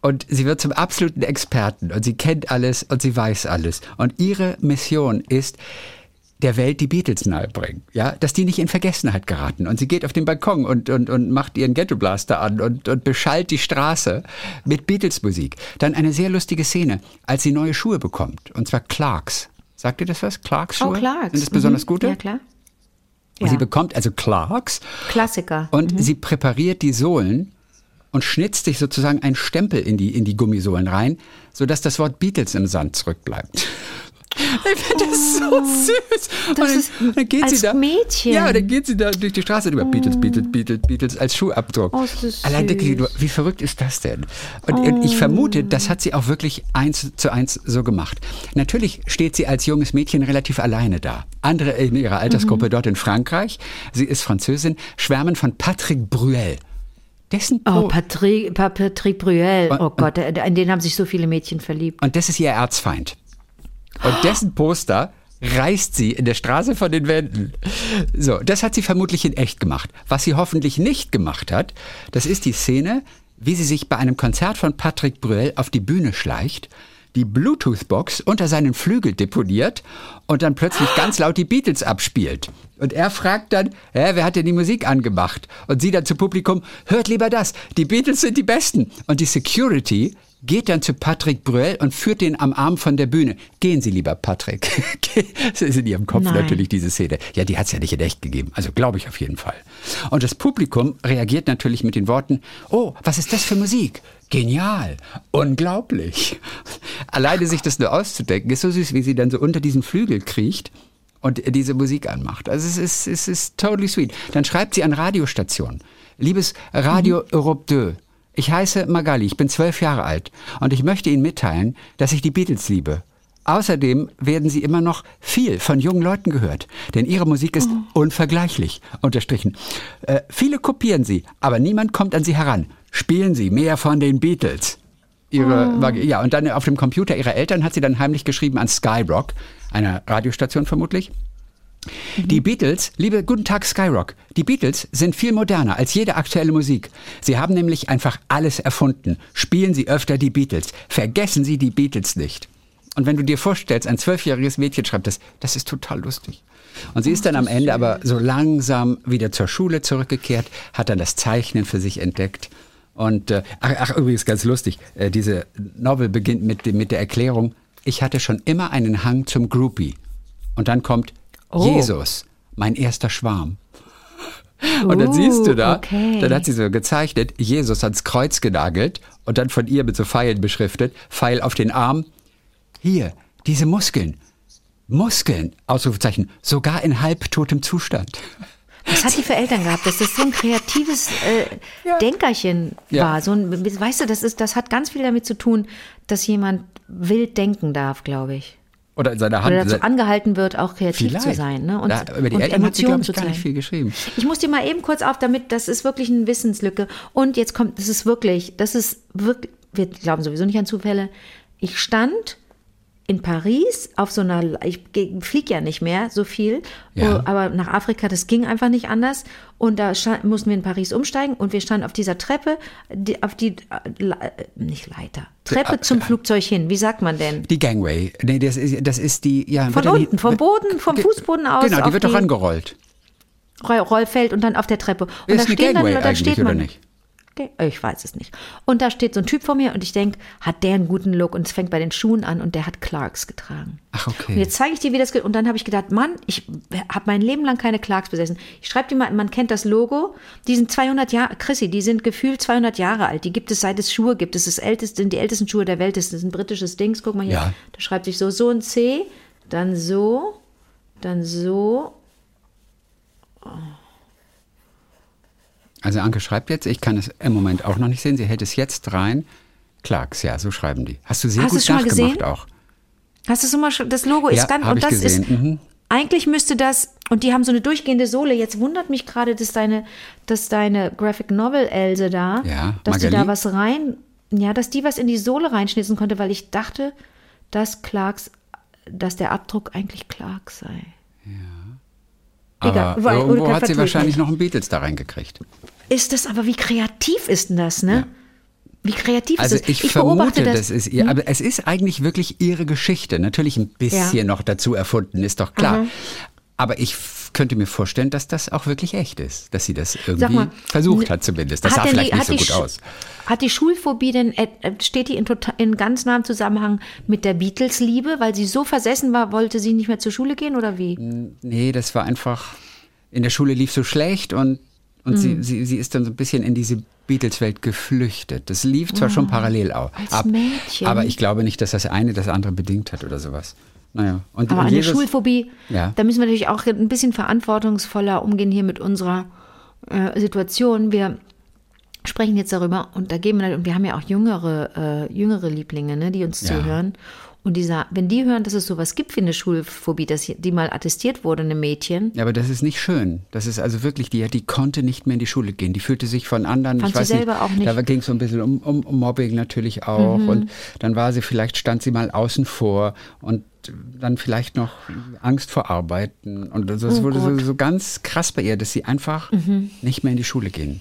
Und sie wird zum absoluten Experten und sie kennt alles und sie weiß alles. Und ihre Mission ist, der Welt die Beatles nahebringen. Ja, dass die nicht in Vergessenheit geraten. Und sie geht auf den Balkon und, und, und macht ihren Ghetto Blaster an und, und beschallt die Straße mit Beatles-Musik. Dann eine sehr lustige Szene, als sie neue Schuhe bekommt. Und zwar Clarks. Sagt ihr das was? Clarks Schuhe? Oh, Clarks. Sind das besonders Mhm. gute? Ja, klar. Ja. Sie bekommt also Clarks Klassiker. und sie präpariert die Sohlen und schnitzt sich sozusagen einen Stempel in die, in die Gummisohlen rein, sodass das Wort Beatles im Sand zurückbleibt. Ich finde das so süß. und dann, dann geht als sie da, Mädchen. Ja, dann geht sie da durch die Straße und über Beatles, Beatles, Beatles, Beatles als Schuhabdruck. Oh, das Allein denke ich, nur, wie verrückt ist das denn? Und, und ich vermute, das hat sie auch wirklich eins zu eins so gemacht. Natürlich steht sie als junges Mädchen relativ alleine da. Andere in ihrer Altersgruppe dort in Frankreich, sie ist Französin, schwärmen von Patrick Bruel. Dessen Oh, Patrick, Pa- Patrick Bruel. Und- Oh Gott, an den haben sich so viele Mädchen verliebt. Und das ist ihr Erzfeind. Und dessen Poster reißt sie in der Straße von den Wänden. So, das hat sie vermutlich in echt gemacht. Was sie hoffentlich nicht gemacht hat, das ist die Szene, wie sie sich bei einem Konzert von Patrick Bruel auf die Bühne schleicht, die Bluetooth-Box unter seinen Flügel deponiert und dann plötzlich ganz laut die Beatles abspielt. Und er fragt dann, hä, wer hat denn die Musik angemacht? Und sie dann zu Publikum, hört lieber das, die Beatles sind die Besten. Und die Security geht dann zu Patrick Bruel und führt den am Arm von der Bühne. Gehen Sie, lieber Patrick. das ist in Ihrem Kopf Nein. natürlich diese Szene. Ja, die hat es ja nicht in echt gegeben. Also glaube ich auf jeden Fall. Und das Publikum reagiert natürlich mit den Worten, oh, was ist das für Musik? Genial, unglaublich. Alleine sich das nur auszudenken, ist so süß, wie sie dann so unter diesen Flügel kriecht und diese Musik anmacht. Also es ist, es ist totally sweet. Dann schreibt sie an Radiostationen. Liebes Radio Europe 2, ich heiße Magali, ich bin zwölf Jahre alt und ich möchte Ihnen mitteilen, dass ich die Beatles liebe. Außerdem werden sie immer noch viel von jungen Leuten gehört, denn ihre Musik ist unvergleichlich, unterstrichen. Äh, viele kopieren sie, aber niemand kommt an sie heran. Spielen Sie mehr von den Beatles. Ihre, ja, und dann auf dem Computer ihrer Eltern hat sie dann heimlich geschrieben an Skyrock, einer Radiostation vermutlich. Die Beatles, liebe Guten Tag Skyrock, die Beatles sind viel moderner als jede aktuelle Musik. Sie haben nämlich einfach alles erfunden. Spielen Sie öfter die Beatles. Vergessen Sie die Beatles nicht. Und wenn du dir vorstellst, ein zwölfjähriges Mädchen schreibt das, das ist total lustig. Und sie ist dann am Ende aber so langsam wieder zur Schule zurückgekehrt, hat dann das Zeichnen für sich entdeckt. Und äh, ach, ach, übrigens ganz lustig, äh, diese Novel beginnt mit, mit der Erklärung, ich hatte schon immer einen Hang zum Groupie. Und dann kommt Oh. Jesus, mein erster Schwarm. Und dann siehst du da, Uh, okay. dann hat sie so gezeichnet, Jesus ans Kreuz genagelt und dann von ihr mit so Pfeilen beschriftet, Pfeil auf den Arm. Hier, diese Muskeln. Muskeln, Ausrufezeichen, sogar in halbtotem Zustand. Was hat die für Eltern gehabt, dass das so ein kreatives äh, Denkerchen Ja. war? So ein, weißt du, das, ist, das hat ganz viel damit zu tun, dass jemand wild denken darf, glaube ich. Oder in seiner Hand. Oder dazu angehalten wird, auch kreativ Vielleicht. zu sein. Ne? Und, da, über die und Eltern hat sie, Emotionen ich, zu gar nicht viel geschrieben. Ich muss dir mal eben kurz auf, damit, das ist wirklich eine Wissenslücke. Und jetzt kommt, das ist wirklich, das ist wirklich, wir glauben sowieso nicht an Zufälle. Ich stand in Paris auf so einer, ich fliege ja nicht mehr so viel, Ja. oh, aber nach Afrika, das ging einfach nicht anders. Und da mussten wir in Paris umsteigen und wir standen auf dieser Treppe, die, auf die, äh, äh, nicht Leiter, Treppe zum Flugzeug hin. Wie sagt man denn? Die Gangway. Nee, das ist, das ist die. Ja, Von unten, vom Boden, vom Fußboden aus. Genau, die wird doch angerollt. Roll- Rollfeld und dann auf der Treppe. Und Ist da eine stehen Gangway dann, da eigentlich, steht oder man. nicht? Okay, Ich weiß es nicht. Und da steht so ein Typ vor mir und ich denke, hat der einen guten Look? Und es fängt bei den Schuhen an und der hat Clarks getragen. Ach, okay. Und jetzt zeige ich dir, wie das geht. Und dann habe ich gedacht, Mann, ich habe mein Leben lang keine Clarks besessen. Ich schreibe dir mal, man kennt das Logo. Die sind 200 Jahre, Chrissy, die sind gefühlt 200 Jahre alt. Die gibt es seit es Schuhe gibt. Das ist das älteste, sind die ältesten Schuhe der Welt. Das ist ein britisches Dings. Guck mal hier. Ja. Da schreibt sich so, so ein C, dann so, dann so. Also Anke schreibt jetzt, ich kann es im Moment auch noch nicht sehen, sie hält es jetzt rein. Clarks, ja, so schreiben die. Hast du sehr Hast gut schon mal nachgemacht gesehen? auch. Hast du so mal schon, das Logo ist Ja, ganz, hab und ich das gesehen. ist, Mhm. eigentlich müsste das, und die haben so eine durchgehende Sohle. Jetzt wundert mich gerade, dass deine, dass deine Graphic Novel Else da, Ja, dass die Magali? da was rein, ja, dass die was in die Sohle reinschnitzen konnte, weil ich dachte, dass Clarks, dass der Abdruck eigentlich Clark sei. Egal, Aber weil- irgendwo oder hat sie wahrscheinlich noch einen Beatles da reingekriegt. Ist das aber, wie kreativ ist denn das, ne? Wie kreativ Also ist das? ich, beobachte vermute, das. Hm? das ist ihr, aber es ist eigentlich wirklich ihre Geschichte. Natürlich ein bisschen Ja. noch dazu erfunden, ist doch klar. Mhm. Aber ich könnte mir vorstellen, dass das auch wirklich echt ist, dass sie das irgendwie mal, versucht hat zumindest. Das sah vielleicht die- nicht so gut Sch- aus. Hat die Schulphobie denn, äh, steht die in, tota- in ganz nahem Zusammenhang mit der Beatles-Liebe, weil sie so versessen war, wollte sie nicht mehr zur Schule gehen oder wie? Nee, das war einfach, in der Schule lief so schlecht und, und sie, Mhm. sie, sie ist dann so ein bisschen in diese Beatles-Welt geflüchtet. Das lief zwar schon parallel auch. Als Mädchen. Aber ich glaube nicht, dass das eine das andere bedingt hat oder sowas. Naja. Und, Aber eine Jesus- Schulphobie, Ja. da müssen wir natürlich auch ein bisschen verantwortungsvoller umgehen hier mit unserer äh, Situation. Wir sprechen jetzt darüber und da geben wir, und wir haben ja auch jüngere, äh, jüngere Lieblinge, ne, die uns Ja. zuhören. Und dieser, wenn die hören, dass es sowas gibt wie eine Schulphobie, dass die mal attestiert wurde, eine Mädchen, Ja, aber das ist nicht schön. Das ist also wirklich, die, die konnte nicht mehr in die Schule gehen. Die fühlte sich von anderen, Fand ich sie weiß selber nicht, auch nicht. Mhm. da ging es so ein bisschen um, um, um Mobbing natürlich auch. Und dann war sie, vielleicht stand sie mal außen vor und dann vielleicht noch Angst vor Arbeiten. Und das Oh wurde so. Mhm. so ganz krass bei ihr, dass sie einfach nicht mehr in die Schule gehen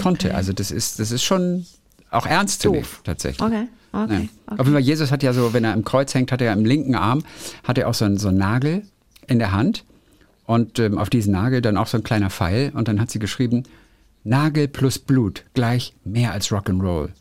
konnte. Also das ist, das ist schon auch ernst zu nehmen, tatsächlich. Okay, okay, Ja. okay. Auf jeden Fall, Jesus hat ja so, wenn er im Kreuz hängt, hat er im linken Arm, hat er auch so einen, so einen Nagel in der Hand. Und ähm, auf diesen Nagel dann auch so ein kleiner Pfeil. Und dann hat sie geschrieben, Nagel plus Blut gleich mehr als Rock'n'Roll.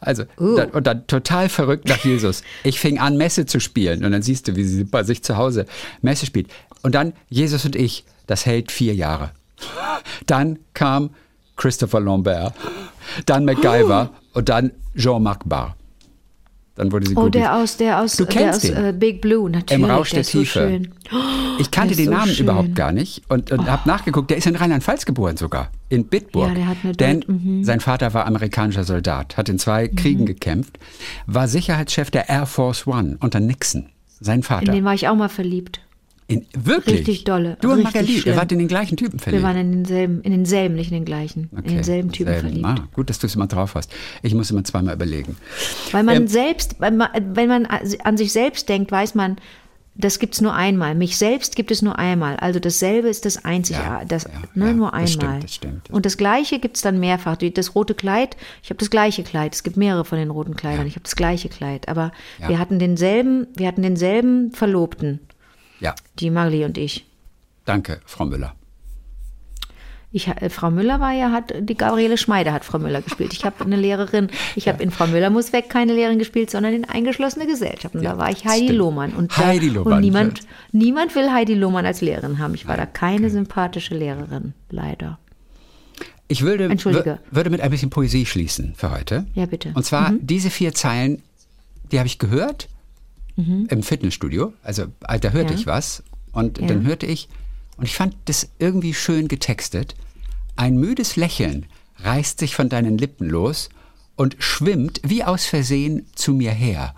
Also, Uh. dann, und dann total verrückt nach Jesus. Ich fing an, Messe zu spielen. Und dann siehst du, wie sie bei sich zu Hause Messe spielt. Und dann Jesus und ich, das hält vier Jahre. Dann kam Christopher Lambert, dann MacGyver und dann Jean-Marc Barr. Dann wurde sie oh, der aus, der aus, Du der kennst aus den. äh, Big Blue, natürlich. Im Rausch der der so Tiefe. schön. Ich kannte der den so Namen schön. überhaupt gar nicht und, und habe nachgeguckt. Der ist in Rheinland-Pfalz geboren sogar, in Bitburg. Ja, der hat eine Denn mhm. sein Vater war amerikanischer Soldat, hat in zwei Kriegen gekämpft, war Sicherheitschef der Air Force One unter Nixon. Sein In Vater. den war ich auch mal verliebt. In, wirklich? Richtig dolle, Du und Magali, ihr wart in den gleichen Typen verliebt. Wir waren in denselben, in denselben, nicht in den gleichen, in Okay, denselben Typen selben. verliebt. Ah, gut, dass du es immer drauf hast. Ich muss immer zweimal überlegen. Weil man Ähm, selbst, wenn man, an sich selbst denkt, weiß man, das gibt es nur einmal. Mich selbst gibt es nur einmal. Also dasselbe ist das einzige, Ja, das, ja, ne, ja, nur das einmal. stimmt, das stimmt, das Und das gleiche gibt es dann mehrfach. Das rote Kleid, ich habe das gleiche Kleid. Es gibt mehrere von den roten Kleidern. Ich habe das gleiche Kleid. Aber wir hatten denselben, wir hatten denselben Verlobten, Ja, die Magli und ich. danke, Frau Müller. Ich, äh, Frau Müller war ja, hat, die Gabriele Schmeider hat Frau Müller gespielt. Ich habe eine Lehrerin, ich habe in Frau Müller muss weg keine Lehrerin gespielt, sondern in eingeschlossene Gesellschaft. Und Ja, da war ich Heidi stimmt. Lohmann. Und, Heidi Lohmann, und niemand, niemand will Heidi Lohmann als Lehrerin haben. Ich war da keine sympathische Lehrerin, leider. Ich würde, würde mit ein bisschen Poesie schließen für heute. Ja, bitte. Und zwar diese vier Zeilen, die habe ich gehört im Fitnessstudio. Also da hörte Ja. ich was und Ja. dann hörte ich, und ich fand das irgendwie schön getextet. Ein müdes Lächeln reißt sich von deinen Lippen los und schwimmt wie aus Versehen zu mir her.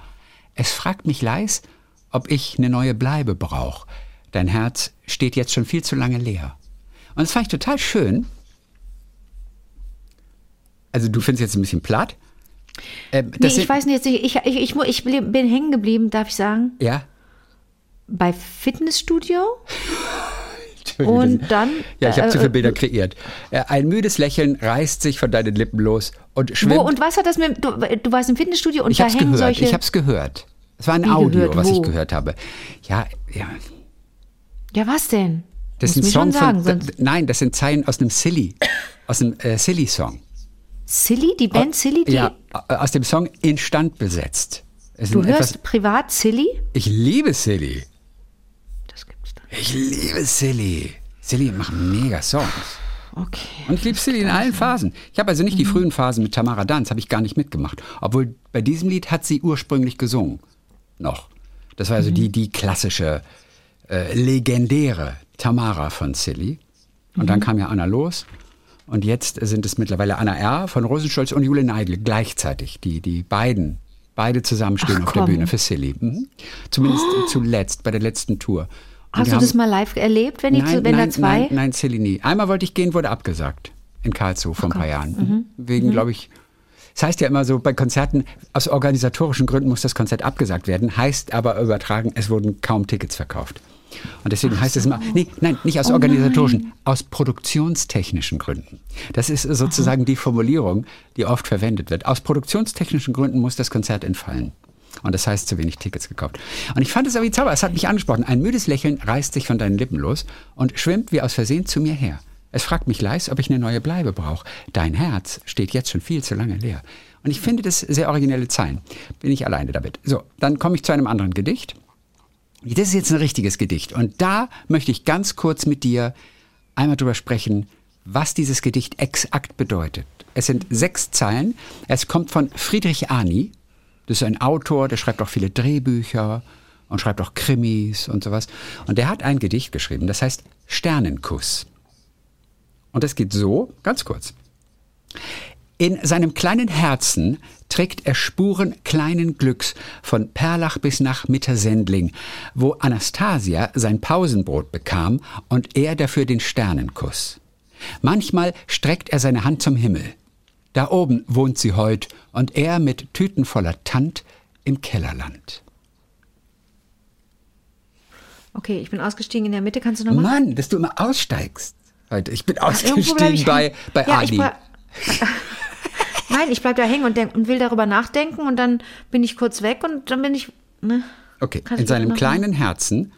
Es fragt mich leis, ob ich eine neue Bleibe brauch. Dein Herz steht jetzt schon viel zu lange leer. Und das fand ich total schön. Also du findest jetzt ein bisschen platt. Ähm, Nee, ich sind- weiß nicht, ich, ich, ich, ich, bin hängen geblieben, darf ich sagen, Ja. bei Fitnessstudio. Und dann, Ja, ich habe äh, zu viele äh, Bilder kreiert. Äh, Ein müdes Lächeln reißt sich von deinen Lippen los und schwimmt. Wo und was hat das mit, du, du warst im Fitnessstudio und ich da habe es hängen gehört. solche. Ich habe es gehört. Es war ein Wie Audio, gehört? was Wo? ich gehört habe. Ja, ja. ja, was denn? Das Musst ist ein mir Song schon sagen, von. sonst. Nein, das sind Zeilen aus einem Silly, aus einem äh, Silly-Song. Silly, die Band Silly, die, Ja, äh, aus dem Song Instand besetzt. Es du hörst etwas, privat Silly? ich liebe Silly. Das gibt's dann. Ich liebe Silly. Silly machen mega Songs. Okay. Und ich liebe Silly in allen Phasen. Ich habe also nicht Mhm. die frühen Phasen mit Tamara Danz, habe ich gar nicht mitgemacht. Obwohl bei diesem Lied hat sie ursprünglich gesungen. Noch. Das war also Mhm. die, die klassische, äh, legendäre Tamara von Silly. Und Mhm. dann kam ja Anna los. Und jetzt sind es mittlerweile Anna R. von Rosenstolz und Jule Neidl gleichzeitig. Die, die beiden, beide zusammenstehen Ach, auf der. Bühne für Silly. Mhm. Zumindest zuletzt, bei der letzten Tour. Und Hast die du das mal live erlebt, wenn, die, nein, wenn nein, da zwei? Nein, nein, Silly nie. Einmal wollte ich gehen, wurde abgesagt. In Karlsruhe vor ein paar Jahren. Wegen, glaube ich, es heißt ja immer so, bei Konzerten, aus organisatorischen Gründen muss das Konzert abgesagt werden, heißt aber übertragen, es wurden kaum Tickets verkauft. Und deswegen heißt es immer, nee, nein, nicht aus organisatorischen, aus produktionstechnischen Gründen. Das ist sozusagen die Formulierung, die oft verwendet wird. Aus produktionstechnischen Gründen muss das Konzert entfallen. Und das heißt, zu wenig Tickets gekauft. Und ich fand es aber wie Zauber. Es hat mich angesprochen. Ein müdes Lächeln reißt sich von deinen Lippen los und schwimmt wie aus Versehen zu mir her. Es fragt mich leis, ob ich eine neue Bleibe brauche. Dein Herz steht jetzt schon viel zu lange leer. Und ich finde das sehr originelle Zeilen. Bin ich alleine damit. So, dann komme ich zu einem anderen Gedicht. Das ist jetzt ein richtiges Gedicht. Und da möchte ich ganz kurz mit dir einmal drüber sprechen, was dieses Gedicht exakt bedeutet. Es sind sechs Zeilen. Es kommt von Friedrich Ani. Das ist ein Autor, der schreibt auch viele Drehbücher und schreibt auch Krimis und sowas. Und der hat ein Gedicht geschrieben, das heißt Sternenkuss. Und es geht so, ganz kurz. In seinem kleinen Herzen trägt er Spuren kleinen Glücks von Perlach bis nach Mittersendling, wo Anastasia sein Pausenbrot bekam und er dafür den Sternenkuss. Manchmal streckt er seine Hand zum Himmel. Da oben wohnt sie heut und er mit Tüten voller Tant im Kellerland. Okay, ich bin ausgestiegen in der Mitte. Kannst du nochmal? Mann, dass du immer aussteigst heute. Ich bin ausgestiegen ich bei, bei ja, Adi. Nein, ich bleib da hängen und, denk, und will darüber nachdenken und dann bin ich kurz weg und dann bin ich. Ne? Okay, in seinem kleinen Herzen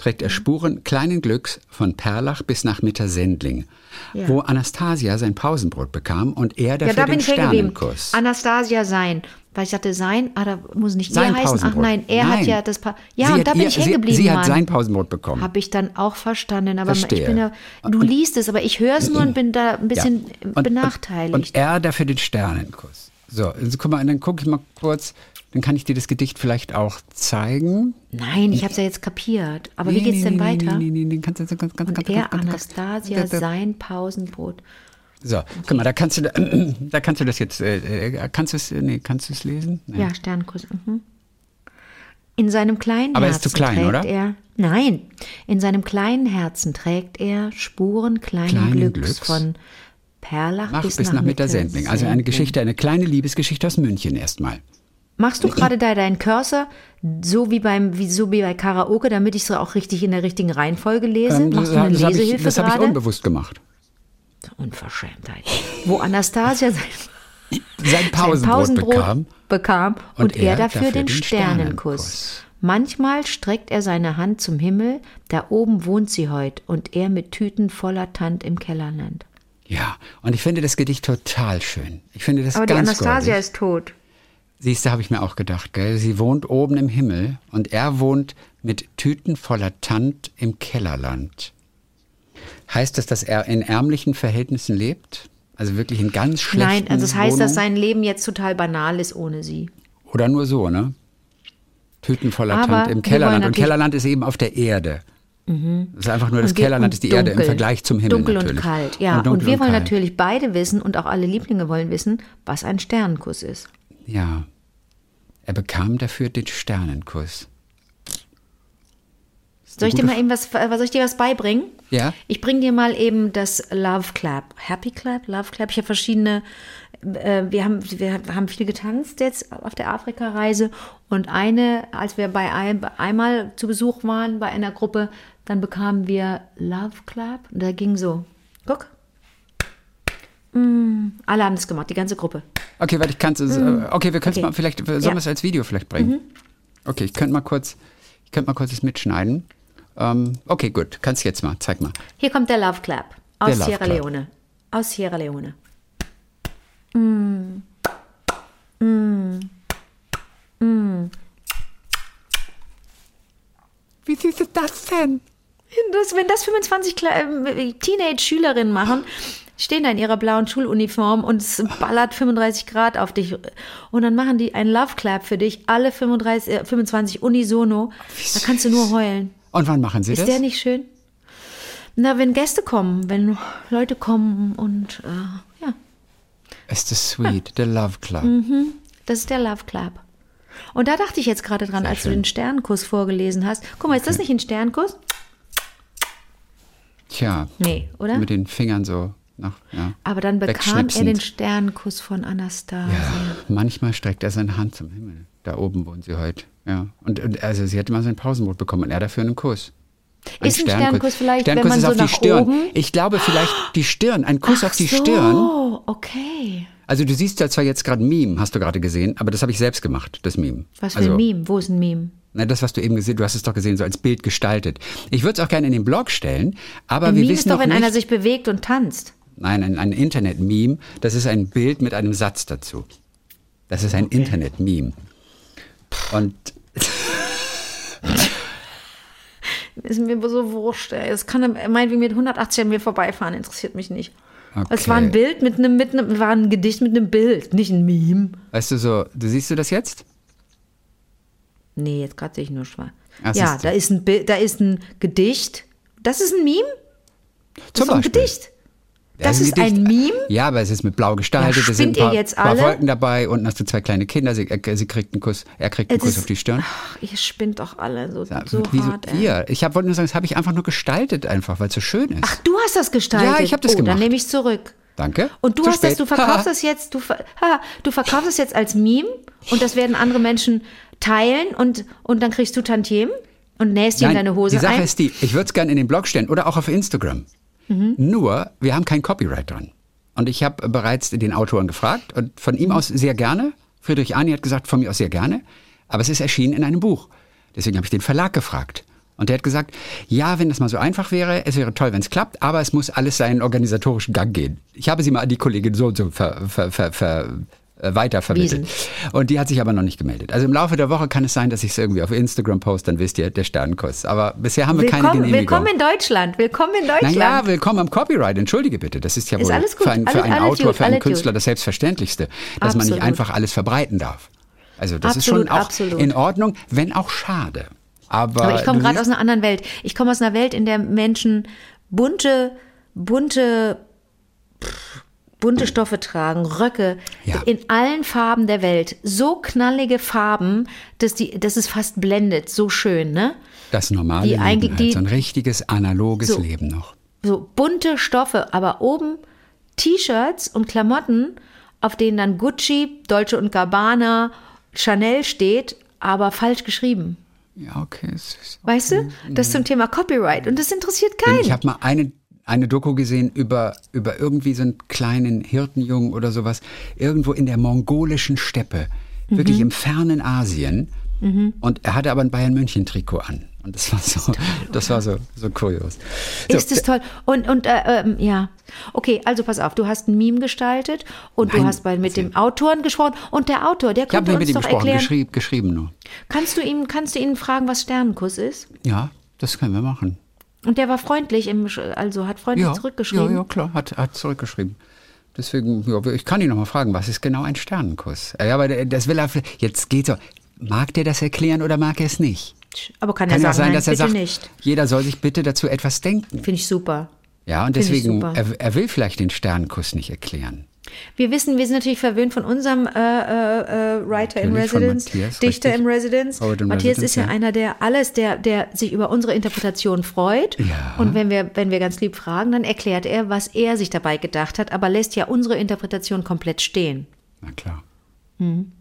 trägt er Spuren kleinen Glücks von Perlach bis nach Mittersendling, Ja. wo Anastasia sein Pausenbrot bekam und er Ja, dafür da den bin ich hängen geblieben. Sternenkuss. Anastasia sein. Weil ich dachte, sein, ah, da muss nicht Sein ihr heißen. Ach nein, er Nein. hat ja das Pa Ja, Sie und hat da bin ihr- ich hängen sie, geblieben. Sie hat Mann. sein Pausenbrot bekommen. Habe ich dann auch verstanden, aber ich Verstehe. bin ja, du liest es, aber ich höre es nur und bin da ein bisschen Und- benachteiligt. Und, und er dafür den Sternenkuss. So, also guck mal, dann gucke ich mal kurz, dann kann ich dir das Gedicht vielleicht auch zeigen. Nein, ich habe es ja jetzt kapiert. Aber wie Nee, geht's nee, denn nee, weiter? Nee, nee, nee, kannst du ganz, ganz, ganz, ganz, ganz, Anastasia, ganz, sein Pausenbrot. So, guck mal, da kannst du, da kannst du das jetzt, äh, äh, kannst du es, nee, kannst du es lesen? Nee. Ja, Sternkuss. Mhm. In seinem kleinen Aber er Herzen ist zu klein, trägt oder? er. Nein, in seinem kleinen Herzen trägt er Spuren kleinen, Kleinen Glücks, Glücks. von Perlach Nach, bis, bis, nach Mittersendling. Also eine. Geschichte, eine kleine Liebesgeschichte aus München erstmal. Machst du gerade da deinen Cursor so wie beim wie so wie bei Karaoke, damit ich es auch richtig in der richtigen Reihenfolge lese? Ähm, Machst das du eine das habe ich, Lesehilfe das hab ich unbewusst gemacht. Unverschämtheit. Wo Anastasia sein, Sein sein Pausenbrot, Pausenbrot bekam. bekam und, und er er dafür, dafür den den Sternenkuss. Sternenkuss. Manchmal streckt er seine Hand zum Himmel, da oben wohnt sie heut und er mit Tüten voller Tant im Kellerland. Ja, und ich finde das Gedicht total schön. Ich finde das Aber die ganz Anastasia goldig. ist tot. Siehst du, habe ich mir auch gedacht, gell? Sie wohnt oben im Himmel und er wohnt mit Tüten voller Tant im Kellerland. Heißt das, dass er in ärmlichen Verhältnissen lebt? Also wirklich in ganz schlechten Nein, also das heißt, dass Wohnungen? sein Leben jetzt total banal ist ohne sie. Oder nur so, ne? Tüten voller Aber Tant im wollen Kellerland. Und Kellerland ist eben auf der Erde. Das ist einfach nur das Und Kellerland und ist die Erde im dunkel. Vergleich zum Himmel Dunkel natürlich. und kalt, ja. Und, dunkel wir wollen kalt. natürlich beide wissen und auch alle Lieblinge wollen wissen, was ein Sternenkuss ist. Ja. Er bekam dafür den Sternenkuss. Soll ich dir mal eben was, äh, soll ich dir was beibringen? Ja. Ich bringe dir mal eben das Love Clap. Happy Clap, Love Clap. Ich habe verschiedene, äh, wir, haben, wir haben viel getanzt jetzt auf der Afrika-Reise. Und eine, als wir bei ein, einmal zu Besuch waren bei einer Gruppe, dann bekamen wir Love Clap. Und da ging so, guck. Mm, alle haben das gemacht, die ganze Gruppe. Okay, warte, ich kann es. äh, Okay, wir können es Okay. mal vielleicht. Sollen Ja. Mhm. wir es als Video vielleicht bringen? Okay, ich könnte mal kurz. Ich könnte mal kurz es mitschneiden. Ähm, okay, gut. Kannst jetzt mal. Zeig mal. Hier kommt der Love Clap aus Der Sierra Clap. Leone. Aus Sierra Leone. Wie süß ist das denn? Das, wenn das 25 Kle- äh, Teenage-Schülerinnen machen, stehen da in ihrer blauen Schuluniform und es ballert 35 Grad auf dich. Und dann machen die einen Love Clap für dich, alle 35, äh, 25 unisono. Da kannst du nur heulen. Und wann machen Sie Ist das? der nicht schön? Na, wenn Gäste kommen, wenn Leute kommen und äh, ja, Ist das sweet, der Love Club. Mhm. das ist der Love Clap. Und da dachte ich jetzt gerade dran, als schön. du den Sternkuss vorgelesen hast. Guck mal, ist das nicht ein Sternkuss? Tja, Nee, oder? mit den Fingern so nach, ja. Aber dann bekam er den Sternkuss von Anastasia. Ja, manchmal streckt er seine Hand zum Himmel. Da oben wohnen sie heute. Ja. Und, und also sie hat immer sein Pausenbrot bekommen und er dafür einen Kuss. Ist ein Sternkuss vielleicht, wenn Sternkuss man ist so auf die nach Stirn. oben? Ich glaube vielleicht die Stirn, ein Kuss auf die Stirn. Oh, okay. Also du siehst ja zwar jetzt gerade ein Meme, hast du gerade gesehen, aber das habe ich selbst gemacht, das Meme. Was für also, ein Meme? Wo ist ein Meme? Na, das, was du eben gesehen, du hast es doch gesehen, so als Bild gestaltet. Ich würde es auch gerne in den Blog stellen, aber Ein wir Meme wissen ist doch, wenn nicht. einer sich bewegt und tanzt. Nein, ein, ein Internet-Meme, das ist ein Bild mit einem Satz dazu. Das ist ein Internet-Meme. Und Ist mir so wurscht. ey. Es kann meinetwegen mit 180 an mir vorbeifahren, interessiert mich nicht. Okay. Es war ein Bild mit einem, mit einem, war ein Gedicht mit einem Bild, nicht ein Meme. weißt du so, du siehst du das jetzt? Nee, jetzt gerade sehe ich nur schwarz. Ah, ja, da ist ein Bild, da ist ein Gedicht. Das ist ein Meme? Das Zum ist ein Beispiel. Gedicht. Das ist ein. Meme? Ja, aber es ist mit blau gestaltet. Ja, es sind ein paar, ihr jetzt paar alle? Wolken dabei. Unten hast du zwei kleine Kinder. Sie, äh, sie kriegt einen Kuss, er kriegt einen Es Kuss ist- auf die Stirn. Ach, ihr spinnt doch alle so, Ja, so wieso hart. Ey. wir? Ich hab- wollte nur sagen, das habe ich einfach nur gestaltet, einfach, weil es so schön ist. Ach, du hast das gestaltet. Ja, ich hab das oh, gemacht. Dann nehme ich zurück. Danke. Und du Zu hast das, du verkaufst das jetzt, du, haha, du verkaufst es jetzt als Meme und das werden andere Menschen teilen und, und dann kriegst du Tantiemen und nähst dir in deine Hose die Sache ein. ist die, ich würde es gerne in den Blog stellen oder auch auf Instagram. Mhm. Nur, wir haben kein Copyright dran. Und ich habe bereits den Autoren gefragt und von ihm aus sehr gerne. Friedrich Arni hat gesagt, von mir aus sehr gerne. Aber es ist erschienen in einem Buch. Deswegen habe ich den Verlag gefragt. Und der hat gesagt, ja, wenn das mal so einfach wäre, es wäre toll, wenn es klappt, aber es muss alles seinen organisatorischen Gang gehen. Ich habe sie mal an die Kollegin so und so ver, ver, ver, äh, weitervermittelt. Und die hat sich aber noch nicht gemeldet. Also im Laufe der Woche kann es sein, dass ich es irgendwie auf Instagram poste, dann wisst ihr, der Sternenkuss. Aber bisher haben wir keine Willkommen, Genehmigung. willkommen in Deutschland. Willkommen in Deutschland. Naja, willkommen am Copyright. Entschuldige bitte. Das ist ja Ist wohl für, einen- für Alles- einen alles Autor, gut, für einen alles gut. Künstler das Selbstverständlichste, dass man nicht Absolut. einfach alles verbreiten darf. Also das Absolut, ist schon auch absolut. in Ordnung, wenn auch schade. Aber, Aber ich komme gerade aus einer anderen Welt. Ich komme aus einer Welt, in der Menschen bunte, bunte, pff, bunte Stoffe tragen, Röcke Ja. in allen Farben der Welt. So knallige Farben, dass, die, dass es fast blendet. So schön, ne? das normale die Leben halt, die- so ein richtiges analoges So. Leben noch. so bunte Stoffe, aber oben T-Shirts und Klamotten, auf denen dann Gucci, Dolce und Gabbana, Chanel steht, aber falsch geschrieben. Ja, okay. Weißt du? Das zum Thema Copyright. Und das interessiert keinen. Ich habe mal eine, eine Doku gesehen über, über irgendwie so einen kleinen Hirtenjungen oder sowas, irgendwo in der mongolischen Steppe, wirklich Mhm. im fernen Asien. Und er hatte aber ein Bayern-München-Trikot an. Und das war so, das war so, so kurios. So, Ist es toll. Und, und äh, ähm, ja. Okay, also pass auf, du hast ein Meme gestaltet und du Nein, hast bei, mit dem Autoren gesprochen und der Autor, der ich habe könnte mit uns ihm doch gesprochen, erklären. geschrieben, geschrieben nur. Kannst du ihm, kannst du ihn fragen, was Sternenkuss ist? Ja, das können wir machen. Und der war freundlich, im, also hat freundlich Ja, zurückgeschrieben. ja, ja, klar, hat, hat zurückgeschrieben. Deswegen, ja, ich kann ihn noch mal fragen, was ist genau ein Sternenkuss? Ja, aber das will er, jetzt geht so. Mag der das erklären oder mag er es nicht? Aber kann, Kann er ja sagen, sein, nein, dass er bitte sagt, nicht. jeder soll sich bitte dazu etwas denken. Finde ich super. Ja, und Finde ich deswegen, er, er will vielleicht den Sternenkuss nicht erklären. Wir wissen, wir sind natürlich verwöhnt von unserem äh, äh, äh, Writer in Residence, Matthias, Dichter richtig. in Residence. Matthias Residence, ist ja, ja. einer, der alles, der, der sich über unsere Interpretation freut. Ja. Und wenn wir, wenn wir ganz lieb fragen, dann erklärt er, was er sich dabei gedacht hat, aber lässt ja unsere Interpretation komplett stehen. Na klar. Mhm.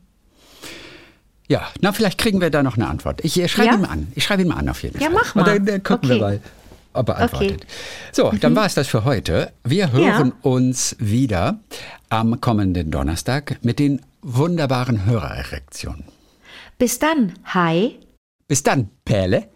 Ja, na, vielleicht kriegen wir da noch eine Antwort. Ich äh, schreibe Ja? ihn mal an. Ich schreibe ihn mal an auf jeden Ja, Fall. mach Und mal. dann äh, gucken wir Okay. mal, ob er Okay. Mhm. So, dann war es das für heute. Wir hören uns wieder am kommenden Donnerstag mit den wunderbaren Hörererektionen. Bis dann. Hi. Bis dann, Perle.